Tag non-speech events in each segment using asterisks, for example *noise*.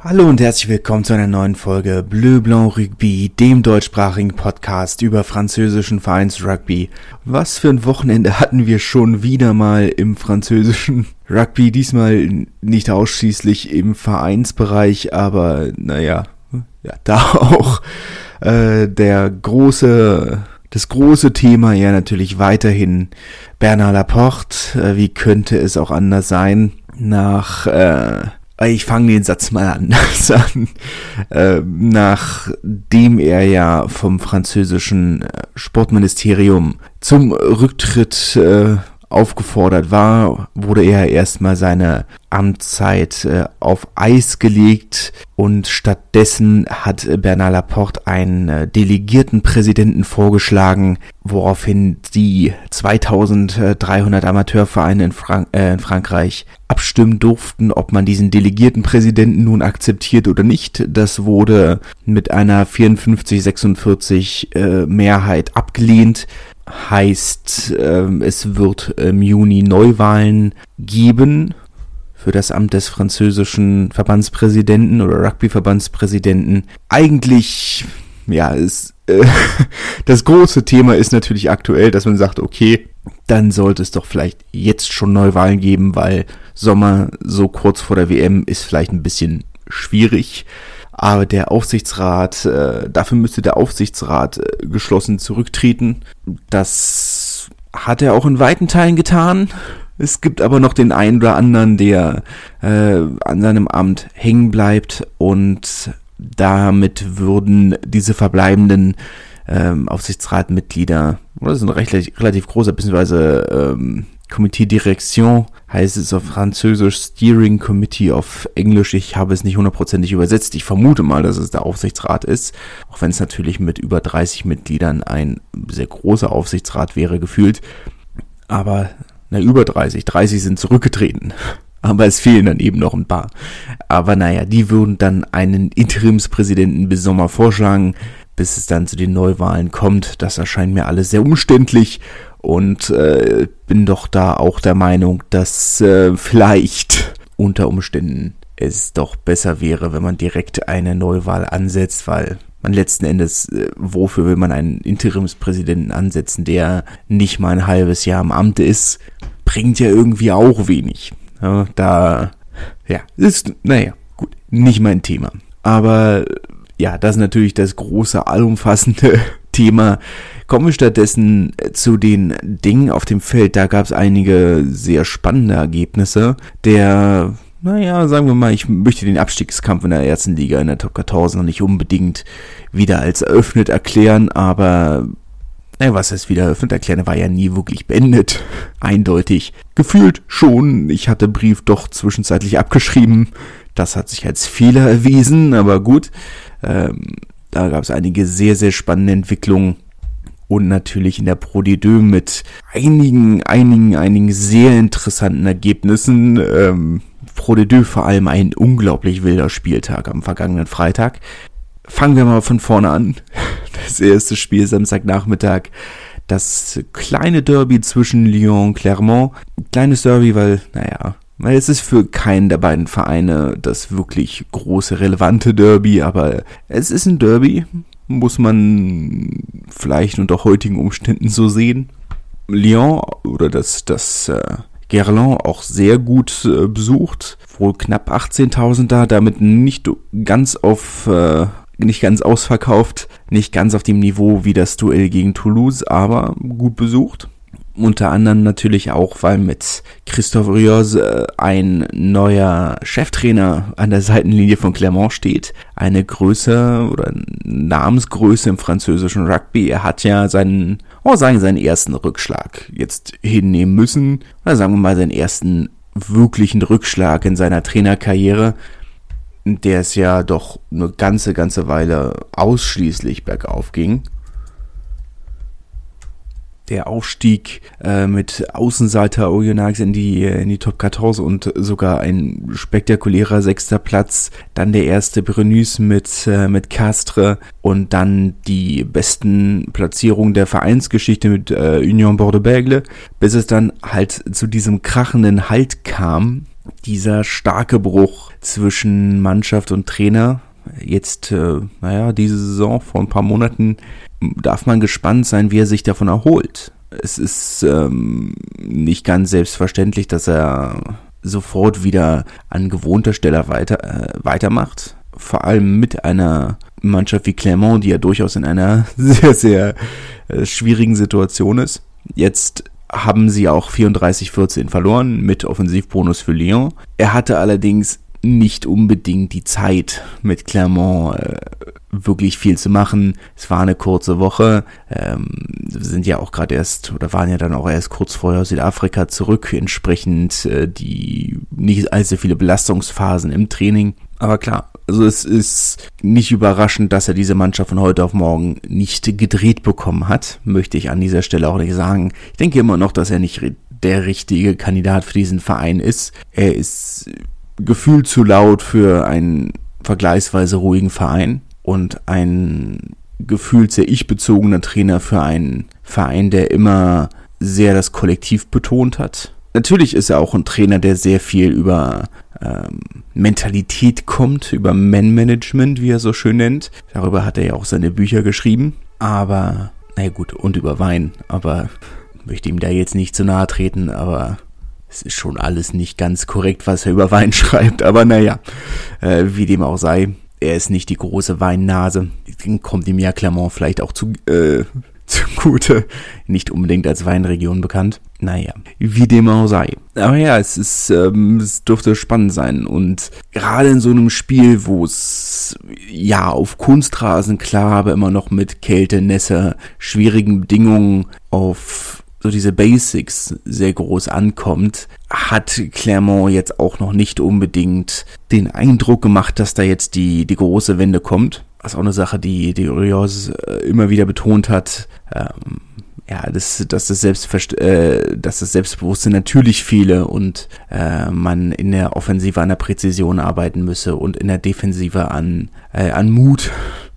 Hallo und herzlich willkommen zu einer neuen Folge Bleu Blanc Rugby, dem deutschsprachigen Podcast über französischen Vereinsrugby. Was für ein Wochenende hatten wir schon wieder mal im französischen Rugby, diesmal nicht ausschließlich im Vereinsbereich, aber naja, ja, da auch äh, der große das große Thema ja natürlich weiterhin Bernard Laporte. Äh, wie könnte es auch anders sein? Nach äh, ich fange den Satz mal anders *laughs* an. Äh, nachdem er ja vom französischen äh, Sportministerium zum Rücktritt äh, aufgefordert war, wurde er erstmal seine Amtszeit äh, auf Eis gelegt und stattdessen hat Bernard Laporte einen äh, Delegiertenpräsidenten vorgeschlagen, woraufhin die 2300 Amateurvereine in, Frank äh, in Frankreich abstimmen durften, ob man diesen Delegiertenpräsidenten nun akzeptiert oder nicht. Das wurde mit einer 54-46 äh, Mehrheit abgelehnt heißt, ähm, es wird im Juni Neuwahlen geben für das Amt des französischen Verbandspräsidenten oder Rugby-Verbandspräsidenten. Eigentlich, ja, ist, äh, *laughs* das große Thema ist natürlich aktuell, dass man sagt, okay, dann sollte es doch vielleicht jetzt schon Neuwahlen geben, weil Sommer so kurz vor der WM ist vielleicht ein bisschen schwierig. Aber der Aufsichtsrat, äh, dafür müsste der Aufsichtsrat äh, geschlossen zurücktreten. Das hat er auch in weiten Teilen getan. Es gibt aber noch den einen oder anderen, der äh, an seinem Amt hängen bleibt und damit würden diese verbleibenden ähm, Aufsichtsratmitglieder, das ist ein recht, relativ großer, beziehungsweise ähm, Comité Direction heißt es auf Französisch Steering Committee auf Englisch. Ich habe es nicht hundertprozentig übersetzt. Ich vermute mal, dass es der Aufsichtsrat ist. Auch wenn es natürlich mit über 30 Mitgliedern ein sehr großer Aufsichtsrat wäre gefühlt. Aber na, über 30. 30 sind zurückgetreten. *laughs* Aber es fehlen dann eben noch ein paar. Aber naja, die würden dann einen Interimspräsidenten bis Sommer vorschlagen, bis es dann zu den Neuwahlen kommt. Das erscheint mir alles sehr umständlich und äh, bin doch da auch der Meinung, dass äh, vielleicht unter Umständen es doch besser wäre, wenn man direkt eine Neuwahl ansetzt, weil man letzten Endes, äh, wofür will man einen Interimspräsidenten ansetzen, der nicht mal ein halbes Jahr im Amt ist, bringt ja irgendwie auch wenig. Ja, da, ja, ist, naja, gut, nicht mein Thema. Aber ja, das ist natürlich das große, allumfassende *laughs* Thema. Kommen wir stattdessen zu den Dingen auf dem Feld. Da gab es einige sehr spannende Ergebnisse. Der, naja, sagen wir mal, ich möchte den Abstiegskampf in der ersten Liga in der Top 1000 noch nicht unbedingt wieder als eröffnet erklären, aber naja, was heißt wieder eröffnet erklären, war ja nie wirklich beendet. *laughs* Eindeutig. Gefühlt schon. Ich hatte Brief doch zwischenzeitlich abgeschrieben. Das hat sich als Fehler erwiesen, aber gut. Ähm, da gab es einige sehr, sehr spannende Entwicklungen. Und natürlich in der Pro D2 mit einigen, einigen, einigen sehr interessanten Ergebnissen. Ähm, Pro D2 vor allem ein unglaublich wilder Spieltag am vergangenen Freitag. Fangen wir mal von vorne an. *laughs* Das erste Spiel Samstagnachmittag. Das kleine Derby zwischen Lyon und Clermont. Kleines Derby, weil, naja, weil es ist für keinen der beiden Vereine das wirklich große, relevante Derby, aber es ist ein Derby, muss man vielleicht unter heutigen Umständen so sehen. Lyon oder das, das äh, Gerland auch sehr gut äh, besucht, wohl knapp 18.000 da, damit nicht ganz auf, äh, nicht ganz ausverkauft, nicht ganz auf dem Niveau wie das Duell gegen Toulouse, aber gut besucht. Unter anderem natürlich auch, weil mit Christophe Rios äh, ein neuer Cheftrainer an der Seitenlinie von Clermont steht. Eine Größe oder Namensgröße im französischen Rugby. Er hat ja seinen, oh sagen seinen ersten Rückschlag jetzt hinnehmen müssen. Oder sagen wir mal seinen ersten wirklichen Rückschlag in seiner Trainerkarriere. Der es ja doch eine ganze, ganze Weile ausschließlich bergauf ging der Aufstieg äh, mit Außenseiter Oyonnax in die, äh, in die Top 14 und sogar ein spektakulärer sechster Platz. Dann der erste Brenus mit, äh, mit Castre und dann die besten Platzierungen der Vereinsgeschichte mit äh, Union Bordeaux-Bègles, bis es dann halt zu diesem krachenden Halt kam dieser starke Bruch zwischen Mannschaft und Trainer. Jetzt, äh, naja, diese Saison vor ein paar Monaten darf man gespannt sein, wie er sich davon erholt. Es ist ähm, nicht ganz selbstverständlich, dass er sofort wieder an gewohnter Stelle weiter, äh, weitermacht. Vor allem mit einer Mannschaft wie Clermont, die ja durchaus in einer *laughs* sehr, sehr äh, schwierigen Situation ist. Jetzt haben sie auch 34-14 verloren mit Offensivbonus für Lyon. Er hatte allerdings nicht unbedingt die Zeit mit Clermont äh, wirklich viel zu machen. Es war eine kurze Woche. Ähm, sind ja auch gerade erst oder waren ja dann auch erst kurz vorher aus Südafrika zurück, entsprechend äh, die nicht allzu viele Belastungsphasen im Training. Aber klar, also es ist nicht überraschend, dass er diese Mannschaft von heute auf morgen nicht gedreht bekommen hat, möchte ich an dieser Stelle auch nicht sagen. Ich denke immer noch, dass er nicht der richtige Kandidat für diesen Verein ist. Er ist gefühlt zu laut für einen vergleichsweise ruhigen Verein und ein gefühlt sehr ich-bezogener Trainer für einen Verein, der immer sehr das Kollektiv betont hat. Natürlich ist er auch ein Trainer, der sehr viel über ähm, Mentalität kommt, über Man-Management, wie er so schön nennt. Darüber hat er ja auch seine Bücher geschrieben. Aber, naja gut, und über Wein. Aber möchte ihm da jetzt nicht zu nahe treten, aber es ist schon alles nicht ganz korrekt, was er über Wein *laughs* schreibt, aber naja, äh, wie dem auch sei, er ist nicht die große Weinnase. Kommt ihm ja Clermont vielleicht auch zu, äh, *laughs* zugute. Nicht unbedingt als Weinregion bekannt. Naja, wie dem auch sei. Aber ja, es ist, ähm, es dürfte spannend sein. Und gerade in so einem Spiel, wo es ja auf Kunstrasen klar, aber immer noch mit Kälte, Nässe, schwierigen Bedingungen auf so diese Basics sehr groß ankommt, hat Clermont jetzt auch noch nicht unbedingt den Eindruck gemacht, dass da jetzt die, die große Wende kommt. Ist auch eine Sache, die, die Urios äh, immer wieder betont hat. Ähm, ja, dass, dass, das Selbstverst äh, dass das Selbstbewusstsein natürlich fehle und äh, man in der Offensive an der Präzision arbeiten müsse und in der Defensive an, äh, an Mut,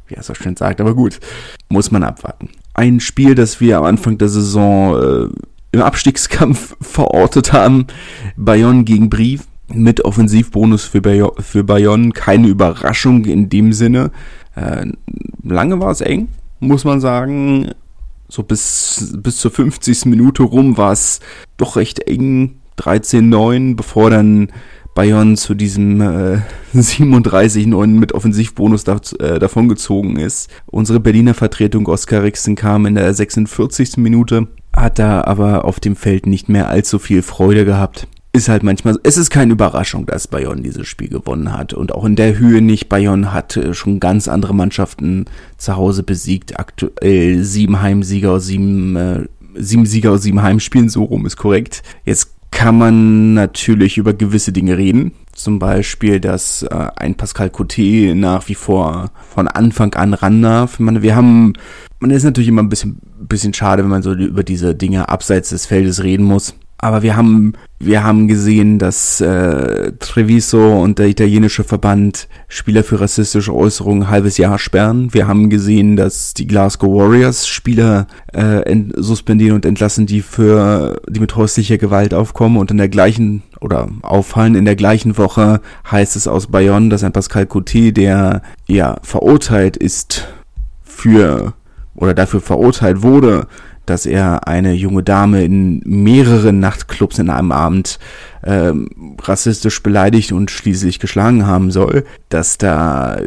wie er so schön sagt, aber gut, muss man abwarten ein Spiel, das wir am Anfang der Saison äh, im Abstiegskampf *laughs* verortet haben. Bayonne gegen Brief mit Offensivbonus für, Bayo für Bayonne. Keine Überraschung in dem Sinne. Äh, lange war es eng, muss man sagen. So bis, bis zur 50. Minute rum war es doch recht eng. 13-9, bevor dann Bayern zu diesem äh, *laughs* 37-9 mit Offensivbonus da, äh, davongezogen ist. Unsere Berliner Vertretung Oskar Rixen kam in der 46. Minute, hat da aber auf dem Feld nicht mehr allzu viel Freude gehabt. Ist halt manchmal, es ist keine Überraschung, dass Bayern dieses Spiel gewonnen hat und auch in der Höhe nicht. Bayern hat äh, schon ganz andere Mannschaften zu Hause besiegt. Aktuell sieben Heimsieger sieben, äh, sieben Sieger aus sieben Heimspielen, so rum ist korrekt. Jetzt kann man natürlich über gewisse Dinge reden. Zum Beispiel, dass äh, ein Pascal Coté nach wie vor von Anfang an ran darf. meine, wir haben, man ist natürlich immer ein bisschen, bisschen schade, wenn man so über diese Dinge abseits des Feldes reden muss. Aber wir haben, wir haben gesehen, dass äh, Treviso und der italienische Verband Spieler für rassistische Äußerungen ein halbes Jahr sperren. Wir haben gesehen, dass die Glasgow Warriors Spieler äh, suspendieren und entlassen, die für die mit häuslicher Gewalt aufkommen und in der gleichen oder auffallen in der gleichen Woche heißt es aus Bayonne, dass ein Pascal Coté, der ja verurteilt ist für oder dafür verurteilt wurde, dass er eine junge Dame in mehreren Nachtclubs in einem Abend ähm, rassistisch beleidigt und schließlich geschlagen haben soll, dass da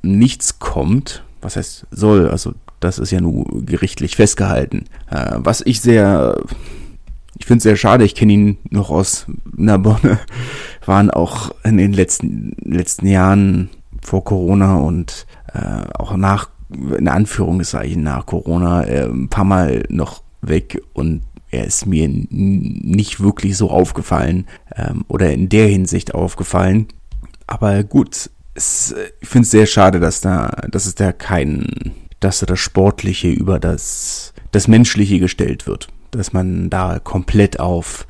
nichts kommt. Was heißt soll? Also das ist ja nur gerichtlich festgehalten. Äh, was ich sehr, ich finde es sehr schade. Ich kenne ihn noch aus Narbonne. *laughs* Waren auch in den letzten letzten Jahren vor Corona und äh, auch nach in Anführungszeichen nach Corona äh, ein paar Mal noch weg und er ist mir nicht wirklich so aufgefallen ähm, oder in der Hinsicht aufgefallen. Aber gut, es, ich finde es sehr schade, dass da, dass es da kein, dass da das Sportliche über das, das Menschliche gestellt wird. Dass man da komplett auf,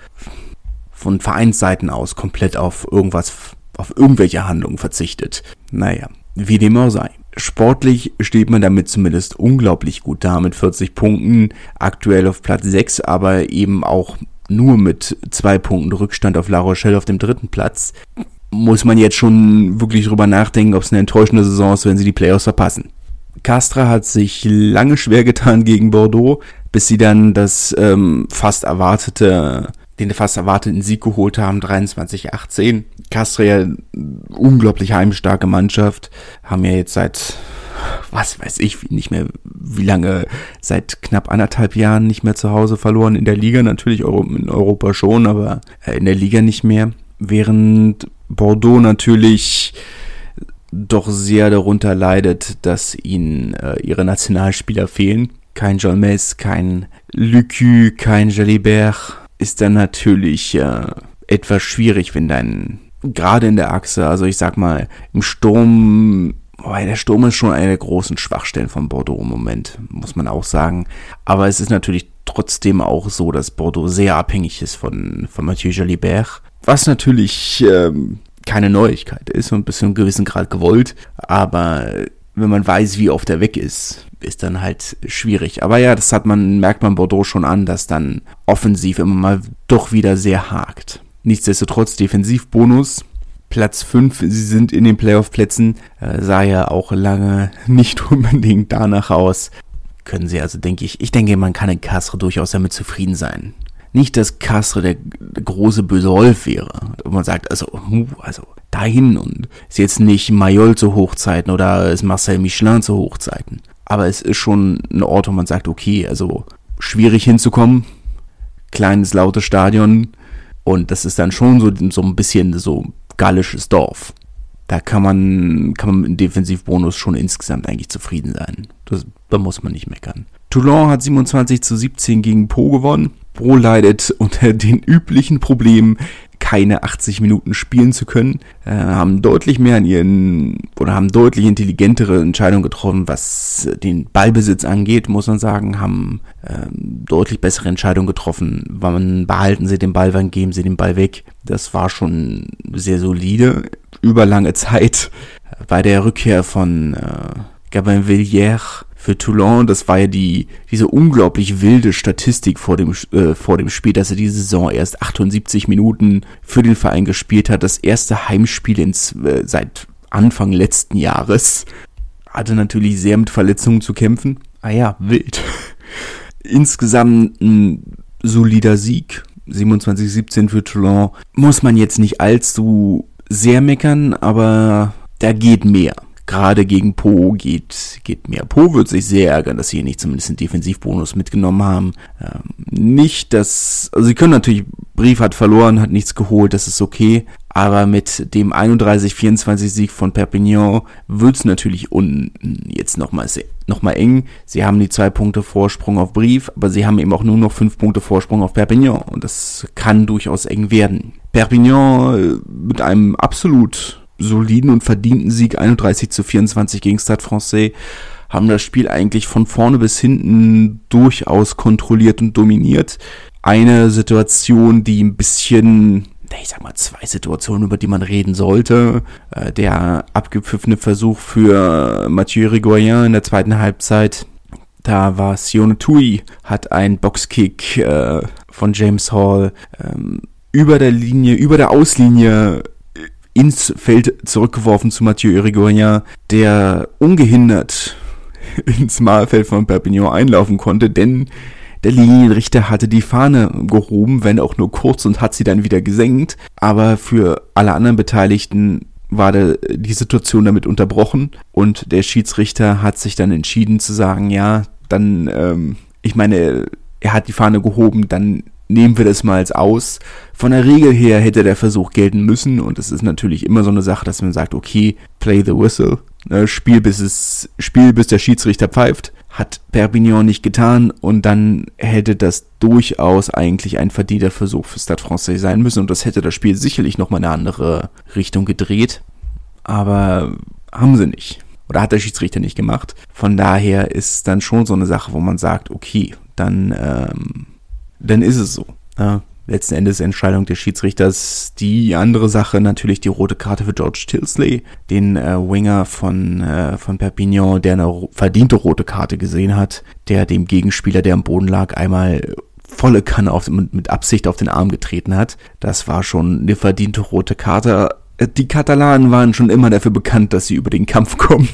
von Vereinsseiten aus komplett auf irgendwas, auf irgendwelche Handlungen verzichtet. Naja, wie dem auch sei. Sportlich steht man damit zumindest unglaublich gut da mit 40 Punkten, aktuell auf Platz 6, aber eben auch nur mit zwei Punkten Rückstand auf La Rochelle auf dem dritten Platz, muss man jetzt schon wirklich drüber nachdenken, ob es eine enttäuschende Saison ist, wenn sie die Playoffs verpassen. Castra hat sich lange schwer getan gegen Bordeaux, bis sie dann das ähm, fast erwartete, den fast erwarteten Sieg geholt haben, 23-18. Castra ja unglaublich heimstarke Mannschaft, haben ja jetzt seit was weiß ich, nicht mehr, wie lange, seit knapp anderthalb Jahren nicht mehr zu Hause verloren. In der Liga natürlich, in Europa schon, aber äh, in der Liga nicht mehr. Während Bordeaux natürlich doch sehr darunter leidet, dass ihnen äh, ihre Nationalspieler fehlen. Kein John Mess, kein Lucu, kein Jalibert. Ist dann natürlich äh, etwas schwierig, wenn dein, gerade in der Achse, also ich sag mal, im Sturm Wobei der Sturm ist schon eine der großen Schwachstellen von Bordeaux im Moment, muss man auch sagen. Aber es ist natürlich trotzdem auch so, dass Bordeaux sehr abhängig ist von, von Mathieu Jalibert. Was natürlich ähm, keine Neuigkeit ist und bis zu einem gewissen Grad gewollt. Aber wenn man weiß, wie oft er weg ist, ist dann halt schwierig. Aber ja, das hat man, merkt man Bordeaux schon an, dass dann offensiv immer mal doch wieder sehr hakt. Nichtsdestotrotz Defensivbonus Platz 5, sie sind in den Playoff-Plätzen, äh, sah ja auch lange *laughs* nicht unbedingt danach aus. Können sie also, denke ich, ich denke, man kann in Castre durchaus damit zufrieden sein. Nicht, dass Castre der, der große böse Wolf wäre. Und man sagt, also, also, dahin und ist jetzt nicht Mayol zu Hochzeiten oder ist Marcel Michelin zu Hochzeiten. Aber es ist schon ein Ort, wo man sagt, okay, also, schwierig hinzukommen. Kleines, lautes Stadion. Und das ist dann schon so, so ein bisschen so gallisches Dorf. Da kann man, kann man mit dem Defensivbonus schon insgesamt eigentlich zufrieden sein. Das, da muss man nicht meckern. Toulon hat 27 zu 17 gegen Po gewonnen. Po leidet unter den üblichen Problemen, keine 80 Minuten spielen zu können, äh, haben deutlich mehr an ihren oder haben deutlich intelligentere Entscheidungen getroffen, was den Ballbesitz angeht, muss man sagen, haben äh, deutlich bessere Entscheidungen getroffen. Wann behalten sie den Ball, wann geben sie den Ball weg? Das war schon sehr solide über lange Zeit. Bei der Rückkehr von äh, Gabin Villiers für Toulon, das war ja die, diese unglaublich wilde Statistik vor dem, äh, vor dem Spiel, dass er diese Saison erst 78 Minuten für den Verein gespielt hat. Das erste Heimspiel ins, äh, seit Anfang letzten Jahres. Hatte natürlich sehr mit Verletzungen zu kämpfen. Ah ja, wild. *laughs* Insgesamt ein solider Sieg. 27-17 für Toulon. Muss man jetzt nicht allzu sehr meckern, aber da geht mehr gerade gegen Po geht, geht mehr. Po wird sich sehr ärgern, dass sie hier nicht zumindest einen Defensivbonus mitgenommen haben. Ähm, nicht, dass, also sie können natürlich, Brief hat verloren, hat nichts geholt, das ist okay. Aber mit dem 31-24 Sieg von Perpignan wird's natürlich unten jetzt nochmal noch mal eng. Sie haben die zwei Punkte Vorsprung auf Brief, aber sie haben eben auch nur noch fünf Punkte Vorsprung auf Perpignan. Und das kann durchaus eng werden. Perpignan äh, mit einem absolut soliden und verdienten Sieg 31 zu 24 gegen Stade Francais haben das Spiel eigentlich von vorne bis hinten durchaus kontrolliert und dominiert. Eine Situation, die ein bisschen, ich sag mal, zwei Situationen, über die man reden sollte. Äh, der abgepfiffene Versuch für Mathieu Rigoyen in der zweiten Halbzeit. Da war Sione Tui, hat einen Boxkick äh, von James Hall ähm, über der Linie, über der Auslinie ins Feld zurückgeworfen zu Mathieu Irigoyen, der ungehindert *laughs* ins Mahlfeld von Perpignan einlaufen konnte, denn der Linienrichter hatte die Fahne gehoben, wenn auch nur kurz und hat sie dann wieder gesenkt. Aber für alle anderen Beteiligten war die Situation damit unterbrochen und der Schiedsrichter hat sich dann entschieden zu sagen, ja, dann, ähm, ich meine, er hat die Fahne gehoben, dann nehmen wir das mal als aus. Von der Regel her hätte der Versuch gelten müssen und es ist natürlich immer so eine Sache, dass man sagt, okay, play the whistle, ne, Spiel bis es, Spiel bis der Schiedsrichter pfeift. Hat Perpignan nicht getan und dann hätte das durchaus eigentlich ein verdienter Versuch für Stade Francais sein müssen und das hätte das Spiel sicherlich nochmal eine andere Richtung gedreht. Aber haben sie nicht. Oder hat der Schiedsrichter nicht gemacht. Von daher ist dann schon so eine Sache, wo man sagt, okay, dann ähm, dann ist es so. Ja, letzten Endes Entscheidung des Schiedsrichters. Die andere Sache natürlich die rote Karte für George Tilsley, den äh, Winger von, äh, von Perpignan, der eine verdiente rote Karte gesehen hat, der dem Gegenspieler, der am Boden lag, einmal volle Kanne auf, mit, Absicht auf den Arm getreten hat. Das war schon eine verdiente rote Karte. Äh, die Katalanen waren schon immer dafür bekannt, dass sie über den Kampf kommen.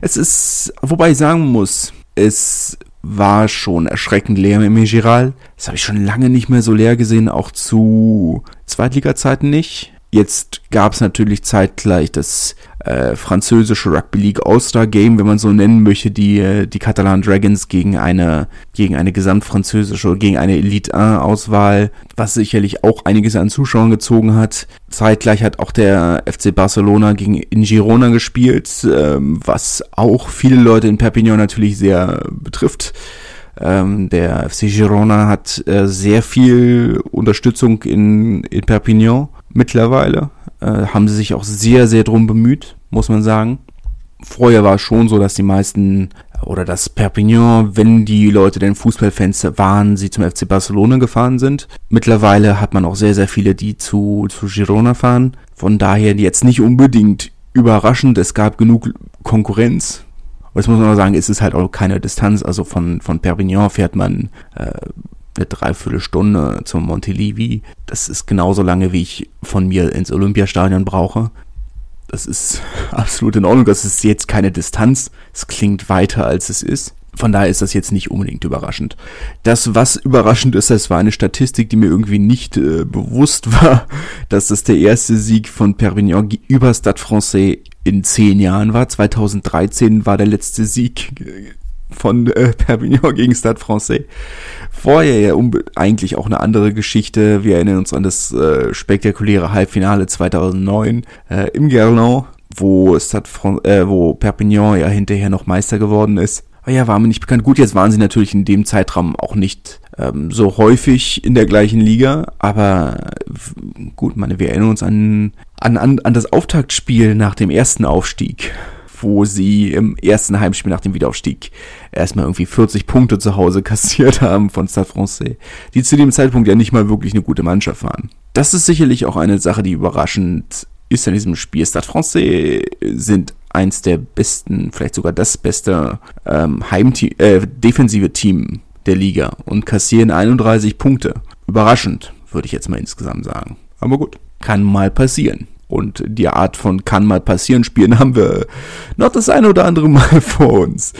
Es ist, wobei ich sagen muss, es war schon erschreckend leer im Giral. Das habe ich schon lange nicht mehr so leer gesehen, auch zu Zweitliga-Zeiten nicht. Jetzt gab es natürlich zeitgleich das äh, französische Rugby League All-Star Game, wenn man so nennen möchte, die, äh, die Catalan Dragons gegen eine, gegen eine gesamtfranzösische gegen eine Elite 1 Auswahl, was sicherlich auch einiges an Zuschauern gezogen hat. Zeitgleich hat auch der FC Barcelona gegen in Girona gespielt, ähm, was auch viele Leute in Perpignan natürlich sehr betrifft. Ähm, der FC Girona hat äh, sehr viel Unterstützung in, in Perpignan mittlerweile. Äh, haben sie sich auch sehr, sehr drum bemüht, muss man sagen. Vorher war es schon so, dass die meisten oder dass Perpignan, wenn die Leute denn Fußballfans waren, sie zum FC Barcelona gefahren sind. Mittlerweile hat man auch sehr, sehr viele, die zu, zu Girona fahren. Von daher jetzt nicht unbedingt überraschend. Es gab genug Konkurrenz. Und jetzt muss man auch sagen, es ist halt auch keine Distanz. Also von, von Perpignan fährt man äh, eine Dreiviertelstunde zum Montelivi. Das ist genauso lange, wie ich von mir ins Olympiastadion brauche. Das ist *laughs* absolut in Ordnung. Das ist jetzt keine Distanz. Es klingt weiter, als es ist. Von daher ist das jetzt nicht unbedingt überraschend. Das, was überraschend ist, das war eine Statistik, die mir irgendwie nicht äh, bewusst *laughs* war, dass das der erste Sieg von Perpignan über Stade Francais in zehn Jahren war. 2013 war der letzte Sieg von äh, *laughs* Perpignan gegen Stade Francais. Vorher ja eigentlich auch eine andere Geschichte. Wir erinnern uns an das äh, spektakuläre Halbfinale 2009 äh, im Gerland, wo, Stade Fran äh, wo Perpignan ja hinterher noch Meister geworden ist. Aber ja, war mir nicht bekannt. Gut, jetzt waren sie natürlich in dem Zeitraum auch nicht ähm, so häufig in der gleichen Liga, aber gut, meine, wir erinnern uns an, an, an, an das Auftaktspiel nach dem ersten Aufstieg wo sie im ersten Heimspiel nach dem Wiederaufstieg erstmal irgendwie 40 Punkte zu Hause *laughs* kassiert haben von Stade Francais, die zu dem Zeitpunkt ja nicht mal wirklich eine gute Mannschaft waren. Das ist sicherlich auch eine Sache, die überraschend ist an diesem Spiel. Stade Francais sind eins der besten, vielleicht sogar das beste ähm, Heimteam, äh, defensive Team der Liga und kassieren 31 Punkte. Überraschend, würde ich jetzt mal insgesamt sagen. Aber gut, kann mal passieren. Und die Art von kann mal passieren spielen haben wir noch das eine oder andere Mal *laughs* vor uns.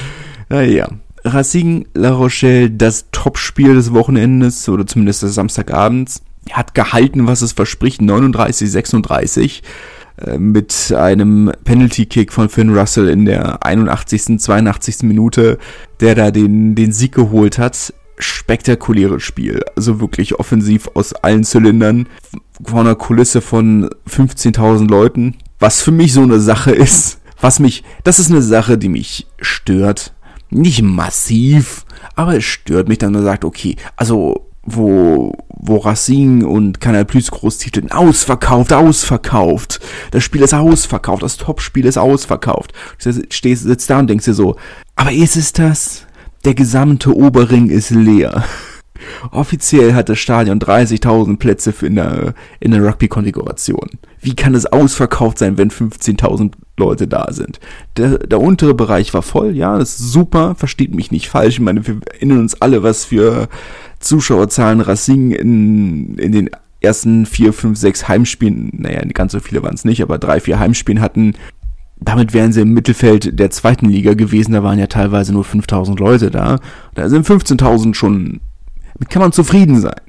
Naja. Racing La Rochelle, das Topspiel des Wochenendes oder zumindest des Samstagabends, hat gehalten, was es verspricht, 39, 36 äh, mit einem Penalty-Kick von Finn Russell in der 81., 82. Minute, der da den, den Sieg geholt hat spektakuläres Spiel. Also wirklich offensiv aus allen Zylindern. Vor einer Kulisse von 15.000 Leuten. Was für mich so eine Sache ist. Was mich, das ist eine Sache, die mich stört. Nicht massiv, aber es stört mich dann, man sagt, okay, also, wo, wo Racing und Canal Plus Großtiteln ausverkauft, ausverkauft. Das Spiel ist ausverkauft, das Topspiel ist ausverkauft. Du sitzt da und denkst dir so, aber ist es das? Der gesamte Oberring ist leer. Offiziell hat das Stadion 30.000 Plätze für in der, in der Rugby-Konfiguration. Wie kann es ausverkauft sein, wenn 15.000 Leute da sind? Der, der untere Bereich war voll, ja, das ist super, versteht mich nicht falsch. Ich meine, wir erinnern uns alle, was für Zuschauerzahlen Racing in, in den ersten vier, fünf, sechs Heimspielen, naja, ganz so viele waren es nicht, aber drei, vier Heimspielen hatten, damit wären sie im Mittelfeld der zweiten Liga gewesen. Da waren ja teilweise nur 5000 Leute da. Da sind 15.000 schon, damit kann man zufrieden sein.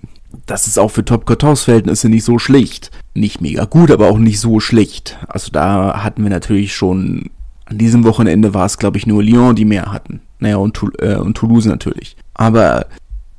Das ist auch für top 14 verhältnisse nicht so schlecht. Nicht mega gut, aber auch nicht so schlecht. Also da hatten wir natürlich schon, an diesem Wochenende war es glaube ich nur Lyon, die mehr hatten. Naja, und, äh, und Toulouse natürlich. Aber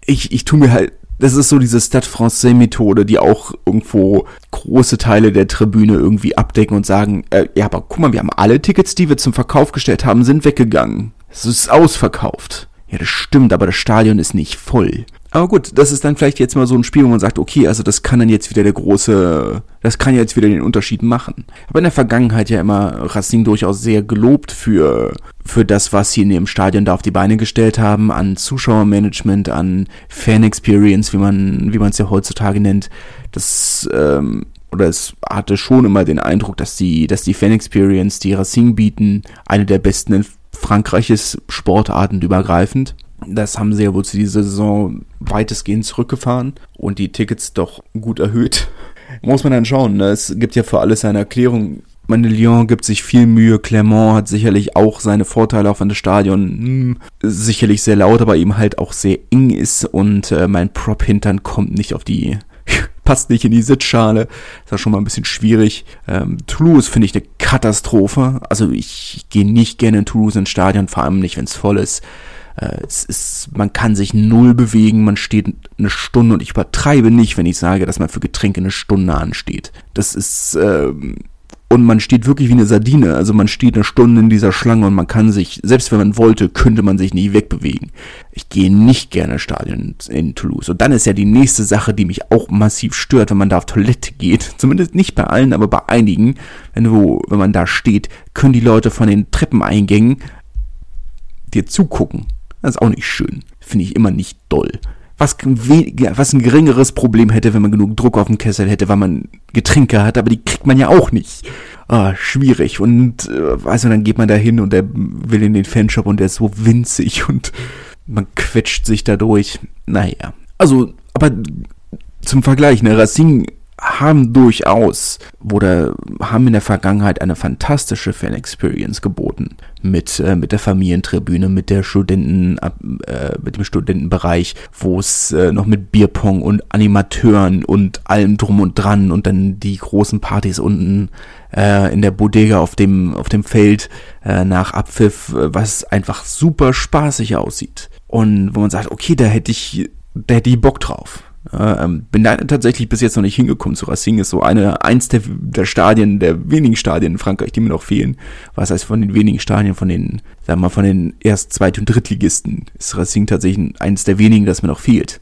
ich, ich tue mir halt das ist so diese Stade Francais Methode, die auch irgendwo große Teile der Tribüne irgendwie abdecken und sagen, äh, ja, aber guck mal, wir haben alle Tickets, die wir zum Verkauf gestellt haben, sind weggegangen. Es ist ausverkauft. Ja, das stimmt, aber das Stadion ist nicht voll. Aber gut, das ist dann vielleicht jetzt mal so ein Spiel, wo man sagt, okay, also das kann dann jetzt wieder der große, das kann jetzt wieder den Unterschied machen. Aber in der Vergangenheit ja immer Racing durchaus sehr gelobt für, für das, was sie in ihrem Stadion da auf die Beine gestellt haben, an Zuschauermanagement, an Fan-Experience, wie man, wie man es ja heutzutage nennt. Das, ähm, oder es hatte schon immer den Eindruck, dass die, dass die Fan-Experience, die Racing bieten, eine der besten in Frankreich ist, sportartenübergreifend Das haben sie ja wohl zu dieser Saison weitestgehend zurückgefahren und die Tickets doch gut erhöht. Muss man dann schauen. Ne? Es gibt ja für alles eine Erklärung. Meine Lyon gibt sich viel Mühe. Clermont hat sicherlich auch seine Vorteile, auch wenn das Stadion hm, sicherlich sehr laut, aber eben halt auch sehr eng ist. Und äh, mein Prop-Hintern kommt nicht auf die *laughs* passt nicht in die Sitzschale. Ist schon mal ein bisschen schwierig. Ähm, Toulouse finde ich eine Katastrophe. Also ich gehe nicht gerne in Toulouse ins Stadion, vor allem nicht, wenn es voll ist. Äh, es ist, man kann sich null bewegen, man steht eine Stunde und ich übertreibe nicht, wenn ich sage, dass man für Getränke eine Stunde ansteht. Das ist, ähm, und man steht wirklich wie eine Sardine. Also man steht eine Stunde in dieser Schlange und man kann sich, selbst wenn man wollte, könnte man sich nicht wegbewegen. Ich gehe nicht gerne Stadion in Toulouse. Und dann ist ja die nächste Sache, die mich auch massiv stört, wenn man da auf Toilette geht. *laughs* Zumindest nicht bei allen, aber bei einigen. Wenn, du, wenn man da steht, können die Leute von den Treppeneingängen dir zugucken. Das ist auch nicht schön. Finde ich immer nicht doll. Was, was ein geringeres Problem hätte, wenn man genug Druck auf dem Kessel hätte, weil man Getränke hat, aber die kriegt man ja auch nicht. Ah, schwierig. Und äh, also dann geht man da hin und der will in den Fanshop und der ist so winzig und man quetscht sich da durch. Naja. Also, aber zum Vergleich, ne, Racing haben durchaus oder haben in der Vergangenheit eine fantastische Fan-Experience geboten. Mit, äh, mit der Familientribüne, mit der Studenten, äh, mit dem Studentenbereich, wo es äh, noch mit Bierpong und Animateuren und allem drum und dran und dann die großen Partys unten äh, in der Bodega auf dem, auf dem Feld äh, nach Abpfiff, was einfach super spaßig aussieht. Und wo man sagt, okay, da hätte ich, da hätte ich Bock drauf. Ähm, bin da tatsächlich bis jetzt noch nicht hingekommen. Zu Racing ist so eine, eins der, der Stadien, der wenigen Stadien in Frankreich, die mir noch fehlen. Was heißt von den wenigen Stadien, von den, sagen wir mal, von den Erst-, Zweit- und Drittligisten ist Racing tatsächlich eins der wenigen, das mir noch fehlt.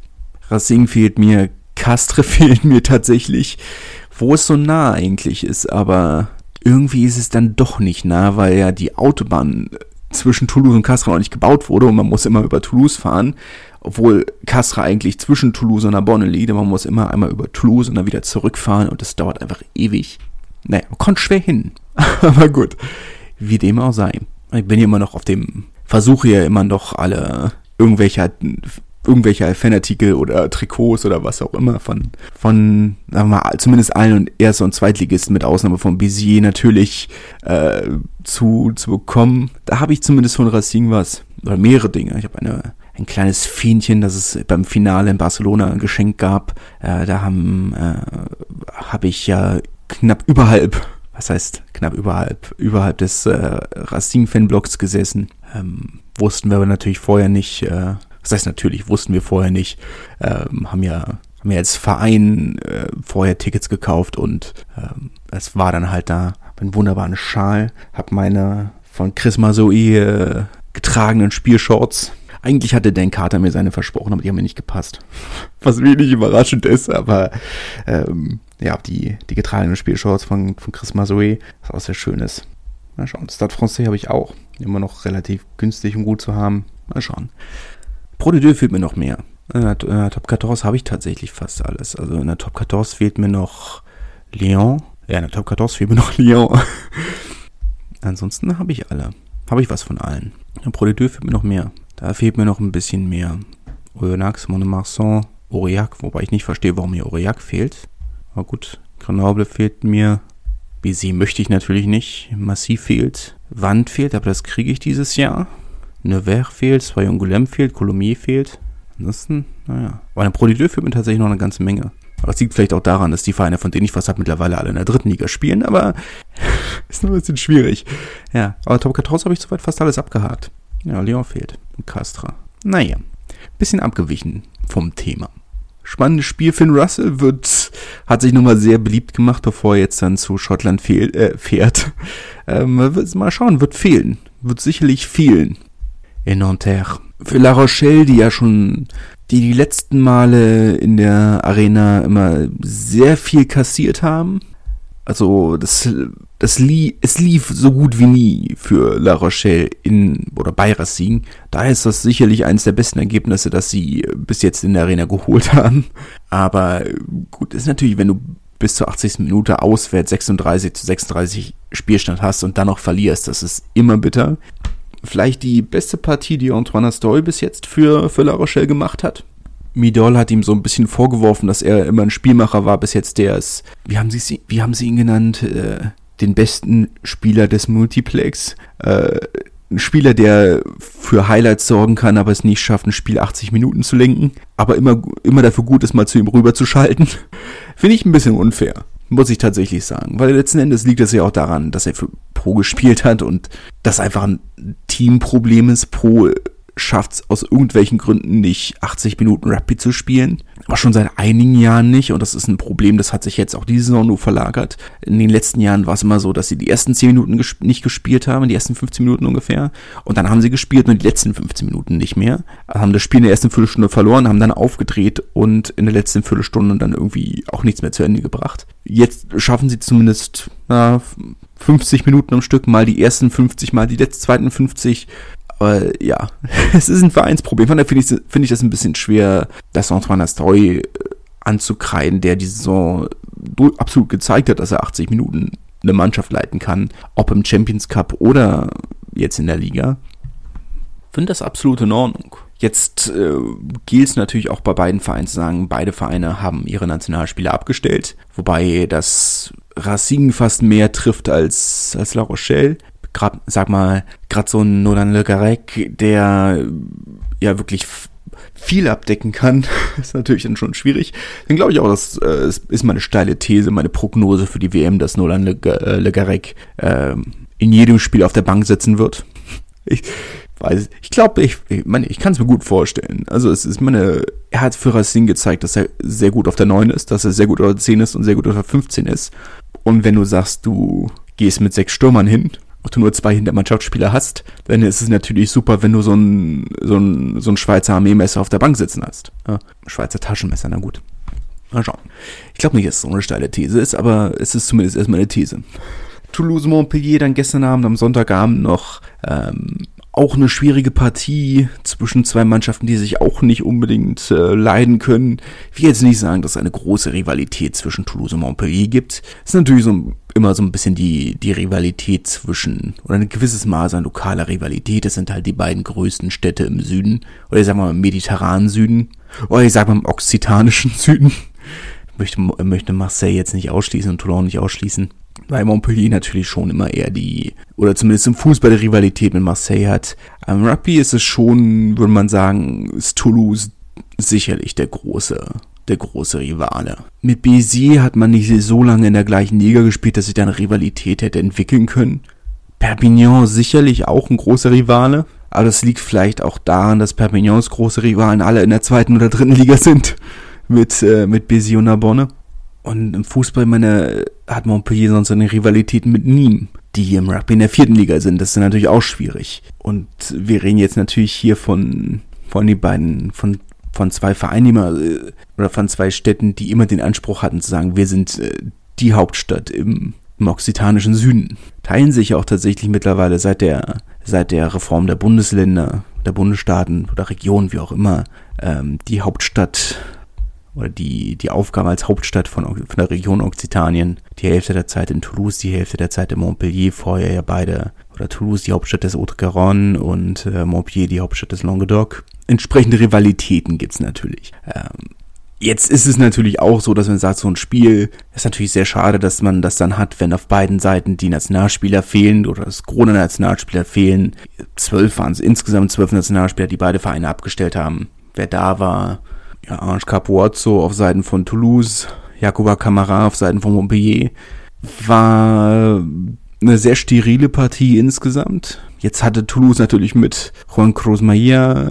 Racing fehlt mir, Castre *laughs* fehlt mir tatsächlich, wo es so nah eigentlich ist, aber irgendwie ist es dann doch nicht nah, weil ja die Autobahn zwischen Toulouse und Castres noch nicht gebaut wurde und man muss immer über Toulouse fahren obwohl Castra eigentlich zwischen Toulouse und Narbonne liegt, man muss immer einmal über Toulouse und dann wieder zurückfahren und das dauert einfach ewig. Naja, man kommt schwer hin. *laughs* Aber gut, wie dem auch sei. Ich bin hier immer noch auf dem, versuche ja immer noch alle irgendwelche, irgendwelche Fanartikel oder Trikots oder was auch immer von, von, sagen wir mal, zumindest allen und Erst- und Zweitligisten mit Ausnahme von Bizier natürlich äh, zu, zu bekommen. Da habe ich zumindest von Racing was, oder mehrere Dinge. Ich habe eine ein kleines Fähnchen, das es beim Finale in Barcelona geschenkt gab. Äh, da haben äh, habe ich ja knapp überhalb, was heißt knapp überhalb, überhalb des äh, Racing-Fanblocks gesessen. Ähm, wussten wir aber natürlich vorher nicht, äh, was heißt natürlich, wussten wir vorher nicht, ähm, haben ja haben ja als Verein äh, vorher Tickets gekauft und ähm, es war dann halt da einen wunderbaren Schal, hab meine von Chris Mazoe äh, getragenen Spielshorts eigentlich hatte Dan Carter mir seine versprochen, aber die haben mir nicht gepasst. *laughs* Was wenig überraschend ist, aber ähm, ja, die, die getragenen Spielshorts von, von Chris Mazoe, was auch sehr schön ist. Mal schauen. Stade Francais habe ich auch. Immer noch relativ günstig und gut zu haben. Mal schauen. Pro de Deux fehlt mir noch mehr. In der, in der Top 14 habe ich tatsächlich fast alles. Also in der Top 14 fehlt mir noch Lyon. Ja, in der Top 14 fehlt mir noch *laughs* Lyon. Ansonsten habe ich alle. Habe ich was von allen. In Pro de Deux fehlt mir noch mehr. Da fehlt mir noch ein bisschen mehr. Oyonnax, Monemarsan, Aurillac, wobei ich nicht verstehe, warum mir Aurillac fehlt. Aber gut, Grenoble fehlt mir. BC möchte ich natürlich nicht. Massiv fehlt. Wand fehlt, aber das kriege ich dieses Jahr. Nevers fehlt, Soyongulem fehlt, Colomier fehlt. Ansonsten, naja. Aber ein Prodideur fehlt mir tatsächlich noch eine ganze Menge. Aber es liegt vielleicht auch daran, dass die Vereine, von denen ich was habe, mittlerweile alle in der dritten Liga spielen, aber *laughs* ist noch ein bisschen schwierig. Ja, aber Top 14 habe ich soweit fast alles abgehakt. Ja, Leon fehlt. Und Castra. Naja, bisschen abgewichen vom Thema. Spannendes Spiel. Finn Russell wird, hat sich nochmal sehr beliebt gemacht, bevor er jetzt dann zu Schottland fehl, äh, fährt. *laughs* Ähm, mal schauen, wird fehlen. Wird sicherlich fehlen. In Nanterre. Für La Rochelle, die ja schon die die letzten Male in der Arena immer sehr viel kassiert haben, also das, das lie es lief so gut wie nie für La Rochelle in oder bei Racing. Daher ist das sicherlich eines der besten Ergebnisse, dass sie bis jetzt in der Arena geholt haben. Aber gut, ist natürlich, wenn du bis zur 80. Minute auswärts 36 zu 36 Spielstand hast und dann noch verlierst, das ist immer bitter. Vielleicht die beste Partie, die Antoine Astoy bis jetzt für, für La Rochelle gemacht hat. Midol hat ihm so ein bisschen vorgeworfen, dass er immer ein Spielmacher war, bis jetzt der ist, wie haben sie, wie haben sie ihn genannt, äh, den besten Spieler des Multiplex. Äh, ein Spieler, der für Highlights sorgen kann, aber es nicht schafft, ein Spiel 80 Minuten zu lenken, aber immer, immer dafür gut ist, mal zu ihm rüberzuschalten. *laughs* Finde ich ein bisschen unfair. Muss ich tatsächlich sagen. Weil letzten Endes liegt es ja auch daran, dass er für Pro gespielt hat und das einfach ein Teamproblem ist. Pro schafft es aus irgendwelchen Gründen nicht, 80 Minuten Rapid zu spielen. Aber schon seit einigen Jahren nicht. Und das ist ein Problem, das hat sich jetzt auch diese Saison nur verlagert. In den letzten Jahren war es immer so, dass sie die ersten 10 Minuten gesp nicht gespielt haben, die ersten 15 Minuten ungefähr. Und dann haben sie gespielt und die letzten 15 Minuten nicht mehr. Haben das Spiel in der ersten Viertelstunde verloren, haben dann aufgedreht und in der letzten Viertelstunde dann irgendwie auch nichts mehr zu Ende gebracht. Jetzt schaffen sie zumindest na, 50 Minuten am Stück, mal die ersten 50, mal die letzten zweiten 50 aber ja, *laughs* es ist ein Vereinsproblem. Von daher finde ich, find ich das ein bisschen schwer, das Antoine Astoy äh, anzukreiden, der die Saison absolut gezeigt hat, dass er 80 Minuten eine Mannschaft leiten kann, ob im Champions Cup oder jetzt in der Liga. Finde das absolut in Ordnung. Jetzt äh, gilt es natürlich auch bei beiden Vereinen zu sagen, beide Vereine haben ihre Nationalspieler abgestellt, wobei das Racing fast mehr trifft als, als La Rochelle gerade, sag mal, gerade so ein Nolan Le Garec, der ja wirklich viel abdecken kann, *laughs* ist natürlich dann schon schwierig. Dann glaube ich auch, das äh, ist meine steile These, meine Prognose für die WM, dass Nolan Le, Le Garec äh, in jedem Spiel auf der Bank sitzen wird. *laughs* Ich weiß, ich glaube, ich, ich meine, ich kann es mir gut vorstellen. Also es ist meine, er hat für Racing gezeigt, dass er sehr gut auf der 9 ist, dass er sehr gut auf der 10 ist und sehr gut auf der 15 ist. Und wenn du sagst, du gehst mit sechs Stürmern hin ob du nur zwei Hintermannschaftsspieler hast, dann ist es natürlich super, wenn du so ein, so ein, so ein Schweizer Armeemesser auf der Bank sitzen hast. Ja, Schweizer Taschenmesser, na gut. Mal schauen. Ich glaube nicht, dass es so eine steile These ist, aber es ist zumindest erstmal eine These. Toulouse-Montpellier dann gestern Abend am Sonntagabend noch ähm, auch eine schwierige Partie zwischen zwei Mannschaften, die sich auch nicht unbedingt äh, leiden können. Ich will jetzt nicht sagen, dass es eine große Rivalität zwischen Toulouse und Montpellier gibt. Es ist natürlich so immer so ein bisschen die, die Rivalität zwischen, oder ein gewisses Maß an lokaler Rivalität. Das sind halt die beiden größten Städte im Süden. Oder ich sag mal im mediterranen Süden. Oder ich sag mal im okzitanischen *laughs* Süden. Ich möchte, möchte Marseille jetzt nicht ausschließen und Toulon nicht ausschließen weil Montpellier natürlich schon immer eher die, oder zumindest im Fußball die Rivalität mit Marseille hat. Am Rugby ist es schon, würde man sagen, ist Toulouse sicherlich der große, der große Rivale. Mit Béziers hat man nicht so lange in der gleichen Liga gespielt, dass sich da eine Rivalität hätte entwickeln können. Perpignan sicherlich auch ein großer Rivale, aber das liegt vielleicht auch daran, dass Perpignans große Rivalen alle in der zweiten oder dritten Liga sind *laughs* mit, äh, mit Béziers und Narbonne. Und im Fußball, meine, hat Montpellier sonst eine Rivalität mit Nîmes, die im Rugby in der vierten Liga sind. Das ist natürlich auch schwierig. Und wir reden jetzt natürlich hier von, von die beiden, von, von zwei Vereinen, immer, äh, oder von zwei Städten, die immer den Anspruch hatten zu sagen, wir sind äh, die Hauptstadt im, im okzitanischen Süden. Teilen sich auch tatsächlich mittlerweile seit der, seit der Reform der Bundesländer, der Bundesstaaten oder Regionen, wie auch immer, ähm, die Hauptstadt oder die, die Aufgabe als Hauptstadt von, von der Region Okzitanien. Die Hälfte der Zeit in Toulouse, die Hälfte der Zeit in Montpellier, vorher ja beide, oder Toulouse die Hauptstadt des Haute-Garonne und äh, Montpellier die Hauptstadt des Languedoc. Entsprechende Rivalitäten gibt's natürlich. Ähm, Jetzt ist es natürlich auch so, dass man sagt, so ein Spiel ist natürlich sehr schade, dass man das dann hat, wenn auf beiden Seiten die Nationalspieler fehlen oder das Krone Nationalspieler fehlen. Zwölf waren es insgesamt zwölf Nationalspieler, die beide Vereine abgestellt haben. Wer da war, ja, Ange Capuozzo auf Seiten von Toulouse, Jacoba Camara auf Seiten von Montpellier. War eine sehr sterile Partie insgesamt. Jetzt hatte Toulouse natürlich mit Juan Cruz Maia äh,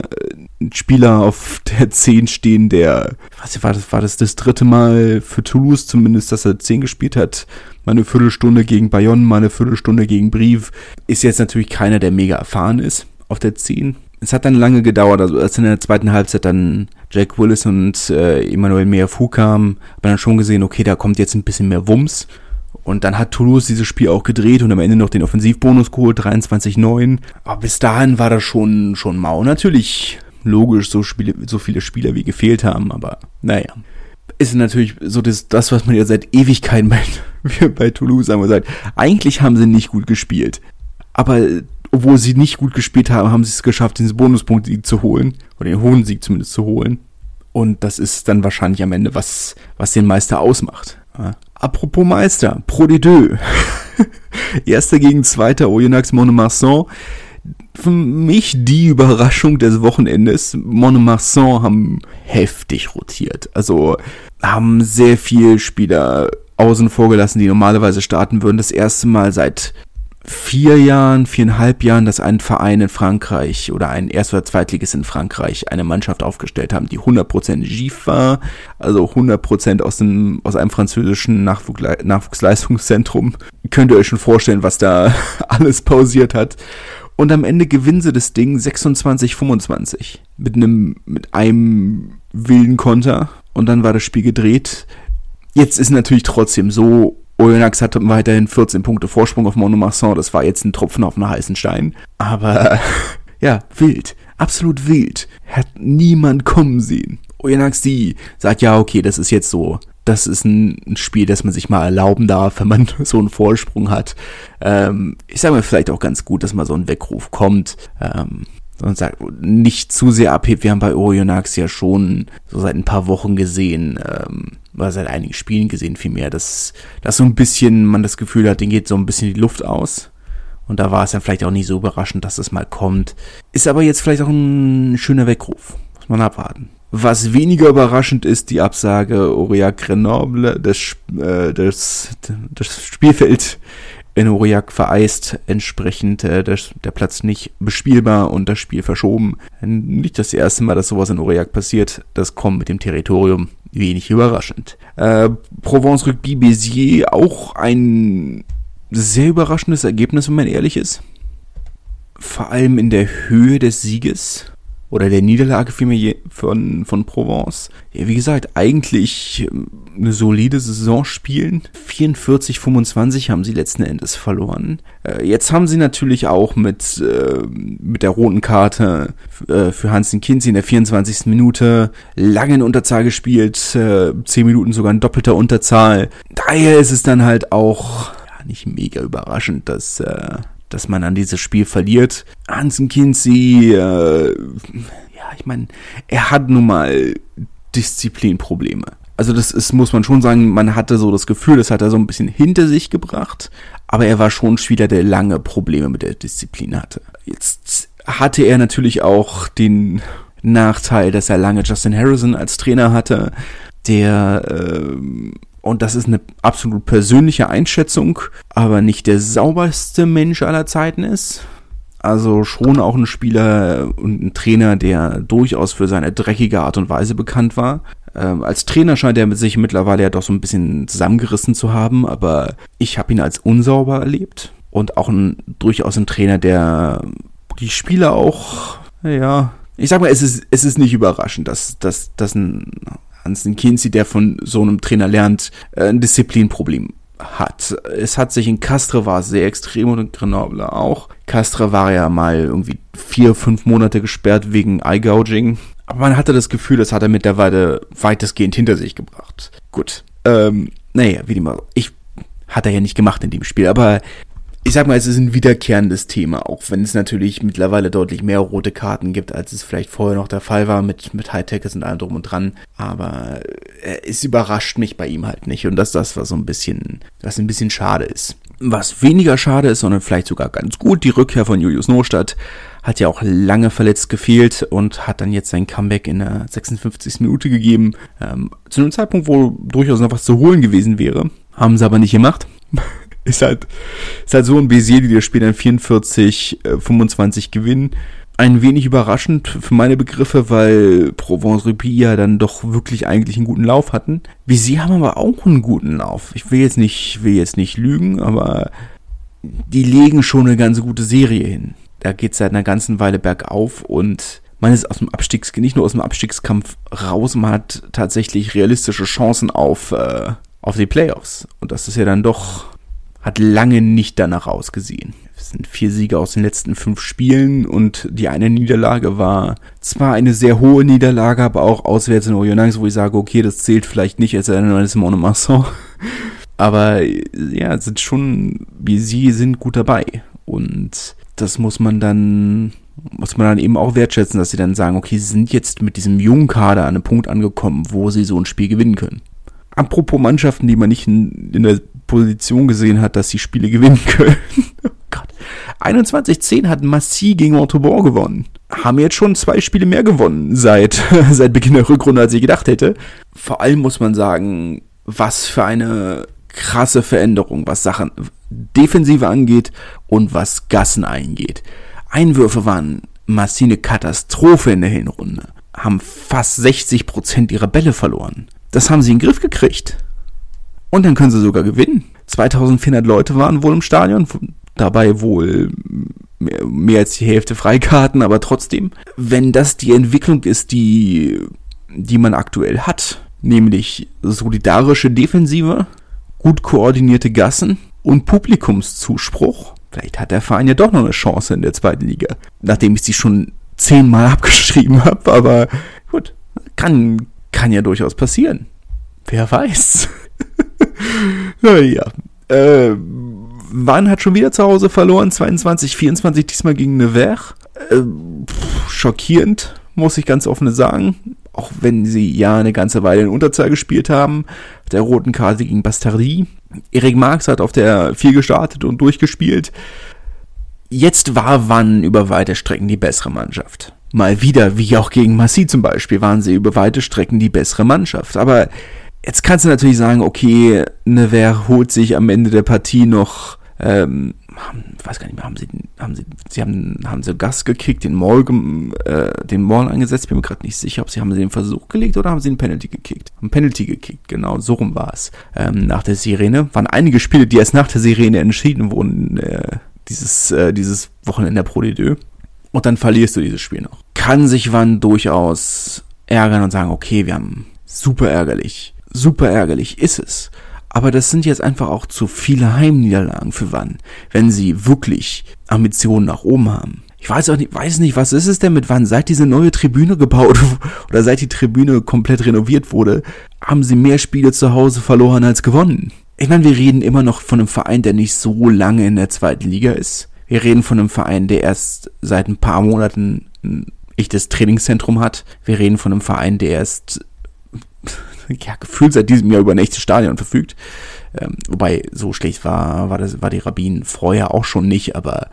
einen Spieler auf der *laughs* 10 stehen, der, was war das, war das das dritte Mal für Toulouse zumindest, dass er 10 gespielt hat. Mal eine Viertelstunde gegen Bayonne, mal eine Viertelstunde gegen Brief. Ist jetzt natürlich keiner, der mega erfahren ist auf der 10 es hat dann lange gedauert, also als in der zweiten Halbzeit dann Jack Willis und äh, Emmanuel Meafou kamen, hat man dann schon gesehen, okay, da kommt jetzt ein bisschen mehr Wumms. Und dann hat Toulouse dieses Spiel auch gedreht und am Ende noch den Offensivbonus geholt, 23-9. Aber bis dahin war das schon, schon mau. Natürlich logisch, so, Spiele, so viele Spieler wie gefehlt haben, aber naja. Ist natürlich so das, das was man ja seit Ewigkeiten bei, *laughs* bei Toulouse wir seit. Eigentlich haben sie nicht gut gespielt. Aber obwohl sie nicht gut gespielt haben, haben sie es geschafft, den Bonuspunkt zu holen. Oder den hohen Sieg zumindest zu holen. Und das ist dann wahrscheinlich am Ende, was, was den Meister ausmacht. Apropos Meister, Pro de Deux. *laughs* Erster gegen Zweiter, Oyonnax Monomarsan. Für mich die Überraschung des Wochenendes. Monomarsan haben heftig rotiert. Also haben sehr viel Spieler außen vor gelassen, die normalerweise starten würden. Das erste Mal seit vier Jahren, viereinhalb Jahren, dass ein Verein in Frankreich oder ein Erst- oder Zweitligist in Frankreich eine Mannschaft aufgestellt haben, die 100% GIF war, also 100% aus, dem, aus einem französischen Nachwuchs Nachwuchsleistungszentrum. Könnt ihr euch schon vorstellen, was da *laughs* alles pausiert hat. Und am Ende gewinnen sie das Ding 26-25 mit einem, mit einem wilden Konter. Und dann war das Spiel gedreht. Jetzt ist natürlich trotzdem so, Oyonnax hatte weiterhin 14 Punkte Vorsprung auf Monomarsan. Das war jetzt ein Tropfen auf einen heißen Stein. Aber *laughs* ja, wild. Absolut wild. Hat niemand kommen sehen. Oyonnax, die sagt, ja, okay, das ist jetzt so. Das ist ein Spiel, das man sich mal erlauben darf, wenn man *laughs* so einen Vorsprung hat. Ähm, ich sage mal vielleicht auch ganz gut, dass mal so ein Weckruf kommt. Ähm, und sagt, nicht zu sehr abhebt. Wir haben bei Oyonnax ja schon so seit ein paar Wochen gesehen, ähm, oder seit einigen Spielen gesehen vielmehr, dass, dass so ein bisschen man das Gefühl hat, den geht so ein bisschen die Luft aus. Und da war es dann vielleicht auch nicht so überraschend, dass es mal kommt. Ist aber jetzt vielleicht auch ein schöner Weckruf. Muss man abwarten. Was weniger überraschend ist, die Absage Aurillac Grenoble, das, äh, das, das Spielfeld in Aurillac vereist, entsprechend äh, der, der Platz nicht bespielbar und das Spiel verschoben. Nicht das erste Mal, dass sowas in Aurillac passiert. Das kommt mit dem Territorium wenig überraschend. Äh, Provence Rugby Béziers auch ein sehr überraschendes Ergebnis, wenn man ehrlich ist. Vor allem in der Höhe des Sieges oder der Niederlage vielmehr von, von Provence. Ja, wie gesagt, eigentlich ähm, eine solide Saison spielen. 44, 25 haben sie letzten Endes verloren. Äh, jetzt haben sie natürlich auch mit, äh, mit der roten Karte äh, für Hansen Kinsey in der 24. Minute lange in Unterzahl gespielt. Äh, 10 Minuten sogar in doppelter Unterzahl. Daher ist es dann halt auch ja, nicht mega überraschend, dass äh, dass man an dieses Spiel verliert. Hansen Kinsey, äh, ja, ich meine, er hat nun mal Disziplinprobleme. Also das ist, muss man schon sagen, man hatte so das Gefühl, das hat er so ein bisschen hinter sich gebracht, aber er war schon ein Spieler, der lange Probleme mit der Disziplin hatte. Jetzt hatte er natürlich auch den Nachteil, dass er lange Justin Harrison als Trainer hatte, der äh, und das ist eine absolut persönliche Einschätzung, aber nicht der sauberste Mensch aller Zeiten ist. Also schon auch ein Spieler und ein Trainer, der durchaus für seine dreckige Art und Weise bekannt war. Ähm, als Trainer scheint er sich mittlerweile ja doch so ein bisschen zusammengerissen zu haben, aber ich habe ihn als unsauber erlebt. Und auch ein, durchaus ein Trainer, der die Spieler auch, ja, ich sag mal, es ist, es ist nicht überraschend, dass, dass, dass ein Hansen Kinsey, der von so einem Trainer lernt, äh, ein Disziplinproblem hat. Es hat sich in Castre war sehr extrem und in Grenoble auch. Castre war ja mal irgendwie vier, fünf Monate gesperrt wegen Eye-Gouging. Aber man hatte das Gefühl, das hat er mittlerweile weitestgehend hinter sich gebracht. Gut. Ähm, naja, wie dem auch. Ich hat er ja nicht gemacht in dem Spiel, aber ich sag mal, es ist ein wiederkehrendes Thema, auch wenn es natürlich mittlerweile deutlich mehr rote Karten gibt, als es vielleicht vorher noch der Fall war mit, mit Hightechers und allem drum und dran. Aber äh, es überrascht mich bei ihm halt nicht. Und das ist das, was so ein bisschen, was ein bisschen schade ist. Was weniger schade ist, sondern vielleicht sogar ganz gut, die Rückkehr von Julius Nostadt hat ja auch lange verletzt gefehlt und hat dann jetzt sein Comeback in der 56. Minute gegeben. Ähm, zu einem Zeitpunkt, wo durchaus noch was zu holen gewesen wäre. Haben sie aber nicht gemacht. Ist halt, ist halt so ein Bézier, die das Spiel dann 44, äh, 25 gewinnen. Ein wenig überraschend für meine Begriffe, weil Provence Rugby ja dann doch wirklich eigentlich einen guten Lauf hatten. Bézier haben aber auch einen guten Lauf. Ich will jetzt nicht, will jetzt nicht lügen, aber die legen schon eine ganz gute Serie hin. Da geht es seit einer ganzen Weile bergauf und man ist aus dem Abstiegs, nicht nur aus dem Abstiegskampf raus, man hat tatsächlich realistische Chancen auf, äh, auf die Playoffs. Und das ist ja dann doch hat lange nicht danach ausgesehen. Es sind vier Siege aus den letzten fünf Spielen und die eine Niederlage war zwar eine sehr hohe Niederlage, aber auch auswärts in Oyonnax, wo ich sage, okay, das zählt vielleicht nicht als ein neues Monomasson. *laughs* Aber ja, sind schon, wie sie sind gut dabei. Und das muss man dann, muss man dann eben auch wertschätzen, dass sie dann sagen, okay, sie sind jetzt mit diesem jungen Kader an einem Punkt angekommen, wo sie so ein Spiel gewinnen können. Apropos Mannschaften, die man nicht in, in der Position gesehen hat, dass sie Spiele gewinnen können. *laughs* oh Gott. 21-10 hat Massy gegen Montauban gewonnen. Haben jetzt schon zwei Spiele mehr gewonnen seit, *laughs* seit Beginn der Rückrunde, als ich gedacht hätte. Vor allem muss man sagen, was für eine krasse Veränderung, was Sachen Defensive angeht und was Gassen eingeht. Einwürfe waren massive Katastrophe in der Hinrunde. Haben fast 60 Prozent ihrer Bälle verloren. Das haben sie in den Griff gekriegt. Und dann können sie sogar gewinnen. 2400 Leute waren wohl im Stadion, dabei wohl mehr, mehr als die Hälfte Freikarten, aber trotzdem, wenn das die Entwicklung ist, die, die man aktuell hat, nämlich solidarische Defensive, gut koordinierte Gassen und Publikumszuspruch, vielleicht hat der Verein ja doch noch eine Chance in der zweiten Liga, nachdem ich sie schon zehnmal *laughs* abgeschrieben habe, aber gut, kann, kann ja durchaus passieren. Wer weiß. Naja. Äh, Wann hat schon wieder zu Hause verloren, 22, 24, diesmal gegen Nevers. Äh, schockierend, muss ich ganz offen sagen. Auch wenn sie ja eine ganze Weile in Unterzahl gespielt haben. Der roten Karte gegen Bastardi. Erik Marx hat auf der 4 gestartet und durchgespielt. Jetzt war Wann über weite Strecken die bessere Mannschaft mal wieder, wie auch gegen Massi zum Beispiel, waren sie über weite Strecken die bessere Mannschaft. Aber jetzt kannst du natürlich sagen, okay, Nevers holt sich am Ende der Partie noch, ähm, ich weiß gar nicht mehr, haben sie, haben sie, sie haben, haben sie Gas gekickt, den Maul, äh, den Maul eingesetzt, ich bin mir gerade nicht sicher, ob sie, haben sie den Versuch gelegt oder haben sie den Penalty gekickt? Ein Penalty gekickt, genau, so rum war es. Ähm, nach der Sirene, waren einige Spiele, die erst nach der Sirene entschieden wurden, äh, dieses, äh, dieses Wochenende Pro D2 und dann verlierst du dieses Spiel noch. Kann sich Wann durchaus ärgern und sagen, okay, wir haben super ärgerlich. Super ärgerlich ist es. Aber das sind jetzt einfach auch zu viele Heimniederlagen für Wann, wenn sie wirklich Ambitionen nach oben haben. Ich weiß auch nicht, weiß nicht, was ist es denn mit Wann? Seit diese neue Tribüne gebaut *laughs* oder seit die Tribüne komplett renoviert wurde, haben sie mehr Spiele zu Hause verloren als gewonnen. Ich meine, wir reden immer noch von einem Verein, der nicht so lange in der zweiten Liga ist. Wir reden von einem Verein, der erst seit ein paar Monaten ein echtes Trainingszentrum hat. Wir reden von einem Verein, der erst ja, gefühlt seit diesem Jahr über ein echtes Stadion verfügt. Ähm, wobei, so schlecht war, war, das, war die Rabin vorher auch schon nicht, aber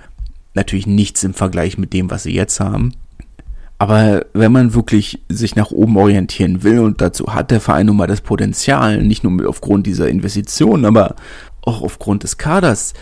natürlich nichts im Vergleich mit dem, was sie jetzt haben. Aber wenn man wirklich sich nach oben orientieren will, und dazu hat der Verein nun mal das Potenzial, nicht nur aufgrund dieser Investitionen, aber auch aufgrund des Kaders,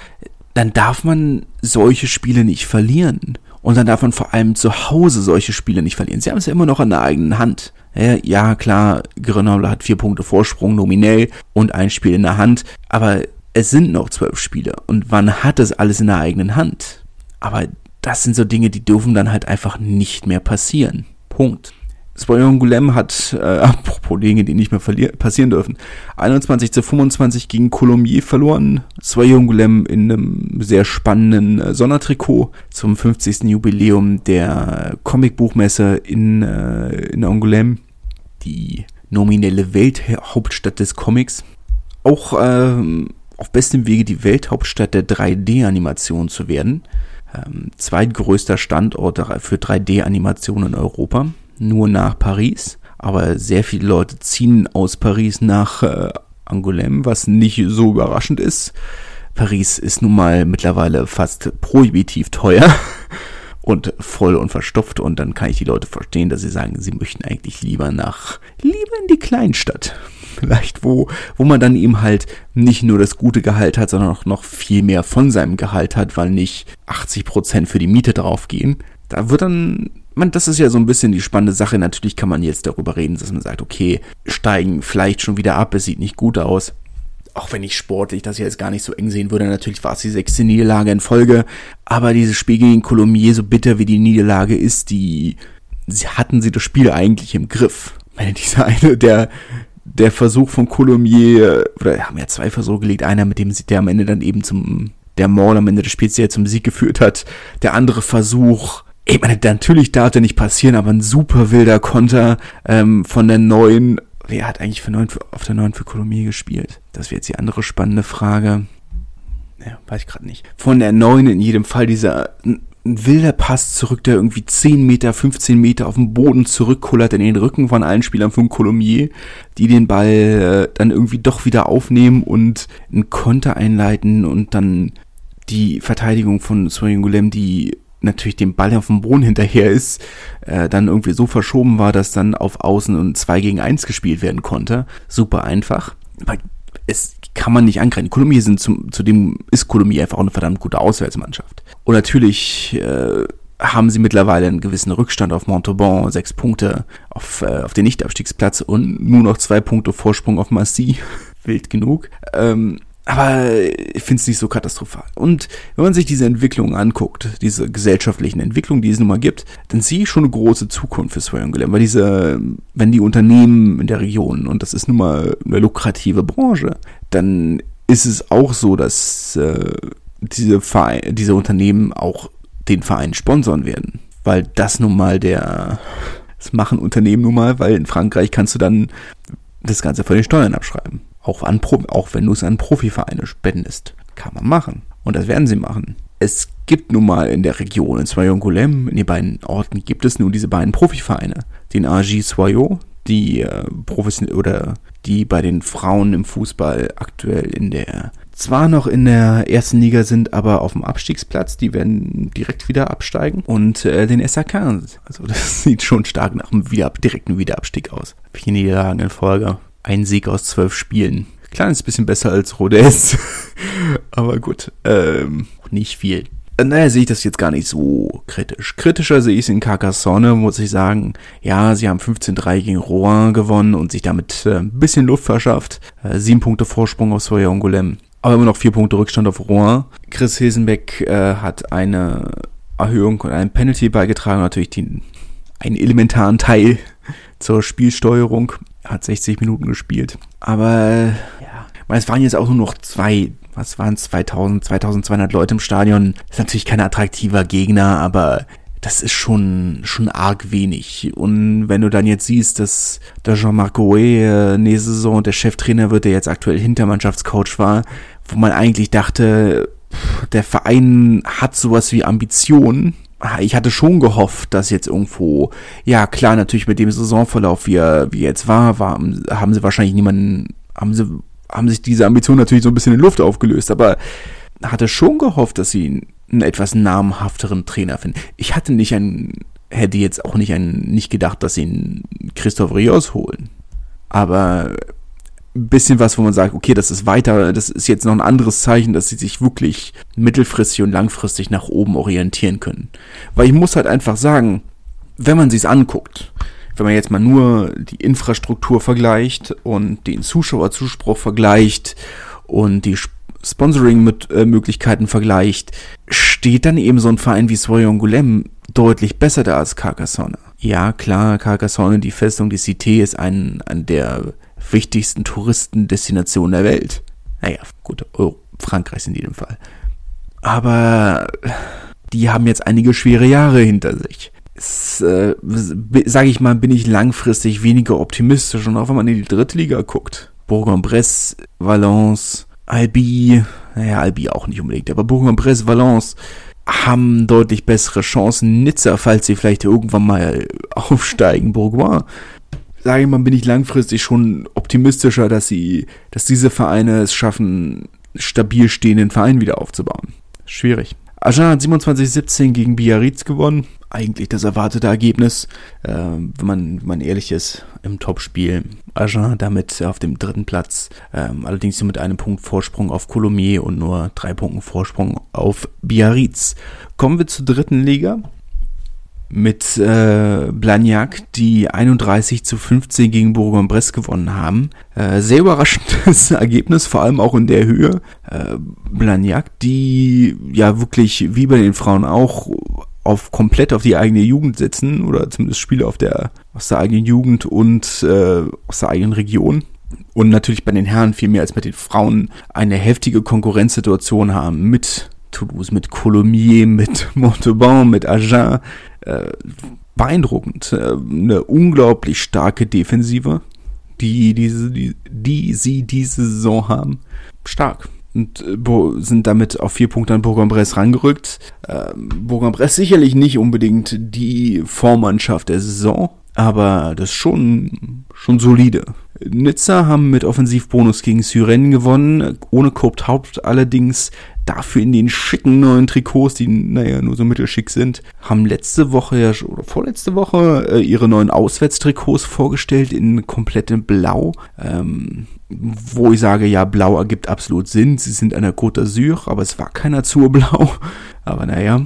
dann darf man solche Spiele nicht verlieren. Und dann darf man vor allem zu Hause solche Spiele nicht verlieren. Sie haben es ja immer noch an der eigenen Hand. Ja, klar, Grenoble hat vier Punkte Vorsprung nominell und ein Spiel in der Hand, aber es sind noch zwölf Spiele und man hat das alles in der eigenen Hand. Aber das sind so Dinge, die dürfen dann halt einfach nicht mehr passieren. Punkt. Spoyon Goulem hat, äh, *laughs* apropos Dinge, die nicht mehr passieren dürfen, 21 zu 25 gegen Colombier verloren. Spoyon Goulem in einem sehr spannenden äh, Sondertrikot zum 50. Jubiläum der Comicbuchmesse in, äh, in Angoulême, die nominelle Welthauptstadt des Comics. Auch ähm, auf bestem Wege die Welthauptstadt der 3D-Animation zu werden. Ähm, zweitgrößter Standort für 3D-Animation in Europa nur nach Paris. Aber sehr viele Leute ziehen aus Paris nach äh, Angoulême, was nicht so überraschend ist. Paris ist nun mal mittlerweile fast prohibitiv teuer *laughs* und voll und verstopft und dann kann ich die Leute verstehen, dass sie sagen, sie möchten eigentlich lieber nach, lieber in die Kleinstadt. Vielleicht, wo, wo man dann eben halt nicht nur das gute Gehalt hat, sondern auch noch viel mehr von seinem Gehalt hat, weil nicht 80 Prozent für die Miete draufgehen. Da wird dann man, das ist ja so ein bisschen die spannende Sache. Natürlich kann man jetzt darüber reden, dass man sagt, okay, steigen vielleicht schon wieder ab, es sieht nicht gut aus. Auch wenn ich sportlich das jetzt gar nicht so eng sehen würde, natürlich war es die sechste Niederlage in Folge. Aber dieses Spiel gegen Colombier, so bitter wie die Niederlage ist, die, sie hatten sie das Spiel eigentlich im Griff. Meine, dieser eine, der, der Versuch von Colombier, oder haben ja zwei Versuche gelegt, einer mit dem der am Ende dann eben zum, der Maul am Ende des Spiels, der zum Sieg geführt hat. Der andere Versuch, ich meine, natürlich darf der nicht passieren, aber ein super wilder Konter ähm, von der neuen. Wer hat eigentlich für neun, auf der neuen für Kolomier gespielt? Das wäre jetzt die andere spannende Frage. Ja, weiß ich gerade nicht. Von der neuen in jedem Fall dieser ein wilder Pass zurück, der irgendwie 10 Meter, 15 Meter auf dem Boden zurückkullert in den Rücken von allen Spielern von Colomier, die den Ball äh, dann irgendwie doch wieder aufnehmen und einen Konter einleiten und dann die Verteidigung von Soyungulem, die natürlich dem Ball auf dem Boden hinterher ist, äh, dann irgendwie so verschoben war, dass dann auf Außen und 2 gegen 1 gespielt werden konnte. Super einfach. Aber es kann man nicht angreifen. Kolumbien sind zum, zudem ist Kolumbien einfach auch eine verdammt gute Auswärtsmannschaft. Und natürlich äh, haben sie mittlerweile einen gewissen Rückstand auf Montauban, sechs Punkte auf, äh, auf den Nichtabstiegsplatz und nur noch zwei Punkte Vorsprung auf Massy. *laughs* Wild genug. Ähm, aber ich finde es nicht so katastrophal. Und wenn man sich diese Entwicklung anguckt, diese gesellschaftlichen Entwicklungen, die es nun mal gibt, dann sehe ich schon eine große Zukunft für Swayong Glam, weil diese, wenn die Unternehmen in der Region, und das ist nun mal eine lukrative Branche, dann ist es auch so, dass äh, diese, Verein, diese Unternehmen auch den Verein sponsern werden. Weil das nun mal der, das machen Unternehmen nun mal, weil in Frankreich kannst du dann das Ganze von den Steuern abschreiben. Auch, an, auch wenn du es an Profivereine spendest. Kann man machen. Und das werden sie machen. Es gibt nun mal in der Region, in Soyons-Goulême, in den beiden Orten gibt es nur diese beiden Profivereine. Den AG Soyo, die äh, professionell oder die bei den Frauen im Fußball aktuell in der zwar noch in der ersten Liga sind, aber auf dem Abstiegsplatz. Die werden direkt wieder absteigen. Und äh, den SAK. Also *laughs* das sieht schon stark nach einem wieder, direkten Wiederabstieg aus. Vier Niederlagen in Folge. Ein Sieg aus zwölf Spielen. Kleines bisschen besser als Rodez. *laughs* Aber gut, ähm, nicht viel. Äh, naja, sehe ich das jetzt gar nicht so kritisch. Kritischer sehe ich es in Carcassonne, muss ich sagen. Ja, sie haben 15-3 gegen Rouen gewonnen und sich damit äh, ein bisschen Luft verschafft. Äh, sieben Punkte Vorsprung auf Soya Angolem. Aber immer noch vier Punkte Rückstand auf Rouen. Chris Hilsenbeck äh, hat eine Erhöhung und einen Penalty beigetragen, natürlich den, einen elementaren Teil zur Spielsteuerung hat 60 Minuten gespielt. Aber ja, es waren jetzt auch nur noch zwei, was waren es, 2000, 2200 Leute im Stadion. ist natürlich kein attraktiver Gegner, aber das ist schon, schon arg wenig. Und wenn du dann jetzt siehst, dass der Jean-Marc Gouet äh, nächste Saison der Cheftrainer wird, der jetzt aktuell Hintermannschaftscoach war, wo man eigentlich dachte, der Verein hat sowas wie Ambitionen, ich hatte schon gehofft, dass jetzt irgendwo, ja klar, natürlich mit dem Saisonverlauf, wie er, wie er jetzt war, war, haben sie wahrscheinlich niemanden, haben sie, haben sich diese Ambitionen natürlich so ein bisschen in Luft aufgelöst, aber hatte schon gehofft, dass sie einen etwas namhafteren Trainer finden. Ich hatte nicht einen, hätte jetzt auch nicht einen, nicht gedacht, dass sie einen Christoph Rios holen. Aber bisschen was, wo man sagt, okay, das ist weiter, das ist jetzt noch ein anderes Zeichen, dass sie sich wirklich mittelfristig und langfristig nach oben orientieren können. Weil ich muss halt einfach sagen, wenn man sich's anguckt, wenn man jetzt mal nur die Infrastruktur vergleicht und den Zuschauerzuspruch vergleicht und die Sponsoring-Möglichkeiten vergleicht, steht dann eben so ein Verein wie Soyon Goulem deutlich besser da als Carcassonne. Ja, klar, Carcassonne, die Festung, die Cité ist ein, ein der wichtigsten Touristendestinationen der Welt. Naja, gut, oh, Frankreich in jedem Fall. Aber die haben jetzt einige schwere Jahre hinter sich. Äh, Sage ich mal, bin ich langfristig weniger optimistisch und auch wenn man in die dritte Liga guckt. Bourg-en-Bresse, Valence, Albi, naja, Albi auch nicht unbedingt, aber Bourg-en-Bresse, Valence haben deutlich bessere Chancen. Nizza, falls sie vielleicht irgendwann mal aufsteigen, Bourgoin, sage ich mal, bin ich langfristig schon optimistischer, dass sie, dass diese Vereine es schaffen, stabil stehenden Verein wieder aufzubauen. Schwierig. Agen hat 27-17 gegen Biarritz gewonnen. Eigentlich das erwartete Ergebnis, äh, wenn, man, wenn man ehrlich ist, im Topspiel. Agen damit auf dem dritten Platz, äh, allerdings nur mit einem Punkt Vorsprung auf Colomiers und nur drei Punkten Vorsprung auf Biarritz. Kommen wir zur dritten Liga mit äh, Blagnac, die 31 zu 15 gegen Bourg-en-Bresse gewonnen haben. Äh, sehr überraschendes *laughs* Ergebnis, vor allem auch in der Höhe. Äh, Blagnac, die ja wirklich wie bei den Frauen auch auf komplett auf die eigene Jugend setzen oder zumindest Spiele auf der aus der eigenen Jugend und äh, aus der eigenen Region und natürlich bei den Herren viel mehr als bei den Frauen eine heftige Konkurrenzsituation haben mit Toulouse, mit Colomiers, mit Montauban, mit Agen, äh, beeindruckend. Äh, eine unglaublich starke Defensive, die, diese, die, die sie diese Saison haben. Stark. und äh, sind damit auf vier Punkte an Bourg-en-Bresse rangerückt. Ähm, Bourg-en-Bresse sicherlich nicht unbedingt die Vormannschaft der Saison, aber das ist schon, schon solide. Nizza haben mit Offensivbonus gegen Syren gewonnen, ohne Kopt Haupt allerdings dafür in den schicken neuen Trikots, die naja nur so mittelschick sind, haben letzte Woche ja oder vorletzte Woche äh, ihre neuen Auswärtstrikots vorgestellt in komplettem Blau. Ähm, wo ich sage, ja, blau ergibt absolut Sinn. Sie sind an der Côte d'Azur, aber es war keiner zu blau. *laughs* Aber naja,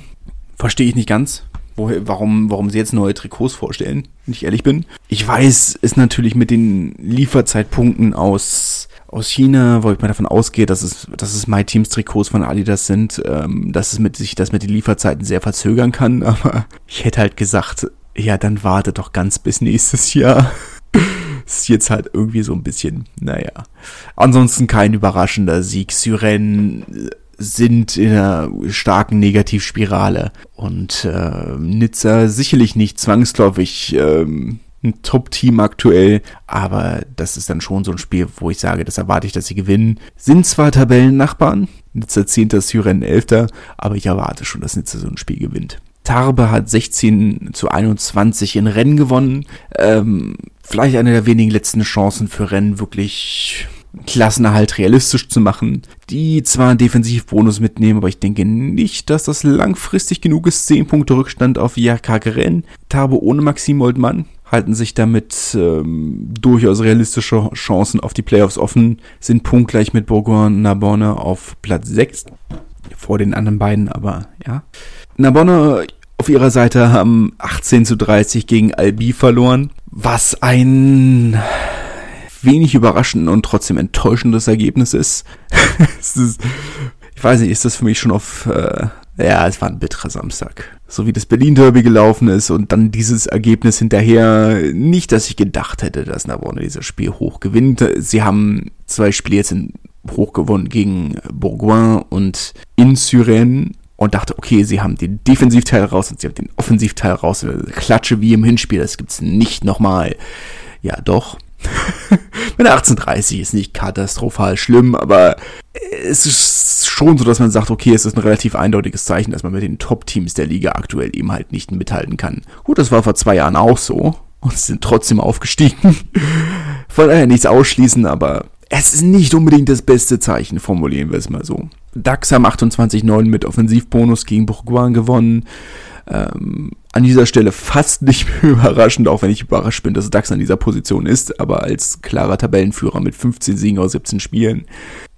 verstehe ich nicht ganz, woher, warum, warum sie jetzt neue Trikots vorstellen, wenn ich ehrlich bin. Ich weiß, ist natürlich mit den Lieferzeitpunkten aus, aus China, wo ich mal davon ausgehe, dass es, dass es My Teams Trikots von Adidas sind, ähm, dass es mit sich das mit den Lieferzeiten sehr verzögern kann, *laughs* aber ich hätte halt gesagt, ja, dann warte doch ganz bis nächstes Jahr *laughs* ist jetzt halt irgendwie so ein bisschen, naja. Ansonsten kein überraschender Sieg. Syren sind in einer starken Negativspirale und äh, Nizza sicherlich nicht zwangsläufig ähm, ein Top-Team aktuell, aber das ist dann schon so ein Spiel, wo ich sage, das erwarte ich, dass sie gewinnen. Sind zwar Tabellennachbarn, Nizza 10. Syren 11. aber ich erwarte schon, dass Nizza so ein Spiel gewinnt. Tarbe hat 16 zu 21 in Rennen gewonnen. Ähm, vielleicht eine der wenigen letzten Chancen für Rennen wirklich Klassenerhalt realistisch zu machen, die zwar einen Defensivbonus mitnehmen, aber ich denke nicht, dass das langfristig genug ist. 10 Punkte Rückstand auf Jakakeren. Tarbe ohne Maxim Oldmann halten sich damit ähm, durchaus realistische Chancen auf die Playoffs offen, sind punktgleich mit Bourgoin Narbonne auf Platz 6 vor den anderen beiden, aber ja. Narbonne auf ihrer Seite haben 18 zu 30 gegen Albi verloren, was ein wenig überraschend und trotzdem enttäuschendes Ergebnis ist. *laughs* ist ich weiß nicht, ist das für mich schon auf, äh, ja, es war ein bitterer Samstag. So wie das Berlin-Derby gelaufen ist und dann dieses Ergebnis hinterher. Nicht, dass ich gedacht hätte, dass Narbonne dieses Spiel hoch gewinnt. Sie haben zwei Spiele jetzt in, hoch gewonnen gegen Bourgoin und in Syren und dachte, okay, sie haben den Defensivteil raus und sie haben den Offensivteil raus. Klatsche wie im Hinspiel, das gibt's nicht nochmal. Ja, doch. *laughs* Meine 1830 ist nicht katastrophal schlimm, aber es ist schon so, dass man sagt, okay, es ist ein relativ eindeutiges Zeichen, dass man mit den Top-Teams der Liga aktuell eben halt nicht mithalten kann. Gut, das war vor zwei Jahren auch so und sind trotzdem aufgestiegen. *laughs* Von daher nichts ausschließen, aber es ist nicht unbedingt das beste Zeichen, formulieren wir es mal so. DAX haben 28-9 mit Offensivbonus gegen Bourgoin gewonnen. Ähm, an dieser Stelle fast nicht mehr *laughs* überraschend, auch wenn ich überrascht bin, dass DAX an dieser Position ist, aber als klarer Tabellenführer mit 15 Siegen aus 17 Spielen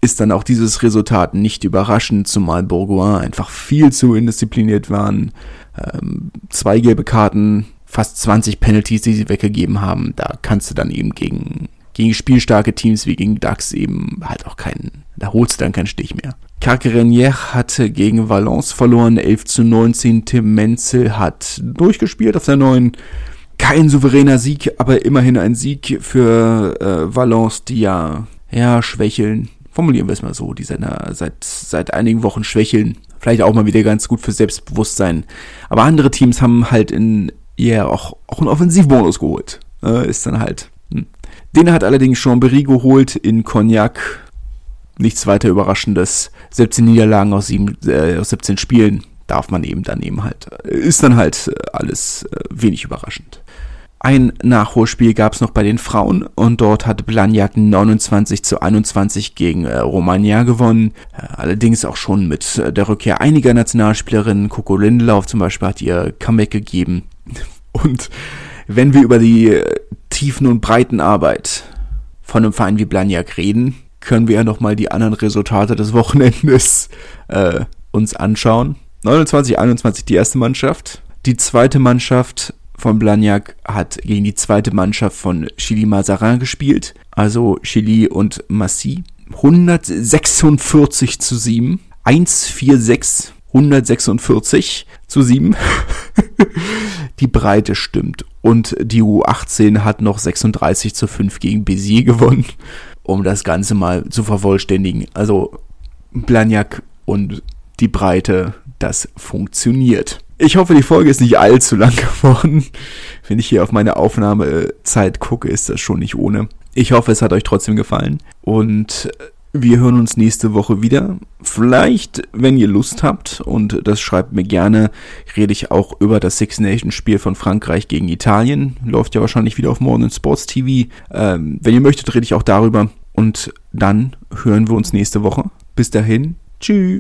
ist dann auch dieses Resultat nicht überraschend, zumal Bourgoin einfach viel zu indiszipliniert waren. Ähm, zwei gelbe Karten, fast 20 Penalties, die sie weggegeben haben. Da kannst du dann eben gegen, gegen spielstarke Teams wie gegen DAX eben halt auch keinen, da holst du dann keinen Stich mehr. Carquerenier hatte gegen Valence verloren, 11 zu 19. Tim Menzel hat durchgespielt auf der neuen. Kein souveräner Sieg, aber immerhin ein Sieg für äh, Valence, die ja, ja, schwächeln. Formulieren wir es mal so, die seit, seit, seit einigen Wochen schwächeln. Vielleicht auch mal wieder ganz gut für Selbstbewusstsein. Aber andere Teams haben halt in, ja, yeah, auch, auch einen Offensivbonus geholt. Äh, ist dann halt. Hm. Den hat allerdings Chambéry geholt in Cognac nichts weiter Überraschendes. 17 Niederlagen aus, sieben, äh, aus 17 Spielen darf man eben dann eben halt. Ist dann halt äh, alles äh, wenig überraschend. Ein Nachholspiel gab es noch bei den Frauen und dort hat Blagnac 29 zu 21 gegen äh, Romagna gewonnen. Äh, allerdings auch schon mit äh, der Rückkehr einiger Nationalspielerinnen. Coco Lindelof zum Beispiel hat ihr Comeback gegeben. *laughs* Und wenn wir über die äh, Tiefen und Breiten Arbeit von einem Verein wie Blagnac reden, können wir ja nochmal die anderen Resultate des Wochenendes äh, uns anschauen. 29, 21 die erste Mannschaft. Die zweite Mannschaft von Blagnac hat gegen die zweite Mannschaft von Chili Mazarin gespielt. Also Chili und Massy. 146 zu 7. 146, 146 zu 7. *laughs* die Breite stimmt. Und die U18 hat noch 36 zu 5 gegen Béziers gewonnen um das Ganze mal zu vervollständigen. Also Blagnac und die Breite, das funktioniert. Ich hoffe, die Folge ist nicht allzu lang *laughs* geworden. Wenn ich hier auf meine Aufnahmezeit gucke, ist das schon nicht ohne. Ich hoffe, es hat euch trotzdem gefallen. Und Wir hören uns nächste Woche wieder. Vielleicht, wenn ihr Lust habt, und das schreibt mir gerne, rede ich auch über das Six Nations Spiel von Frankreich gegen Italien. Läuft ja wahrscheinlich wieder auf Modern Sports TV. Ähm, wenn ihr möchtet, rede ich auch darüber. Und dann hören wir uns nächste Woche. Bis dahin, tschüss.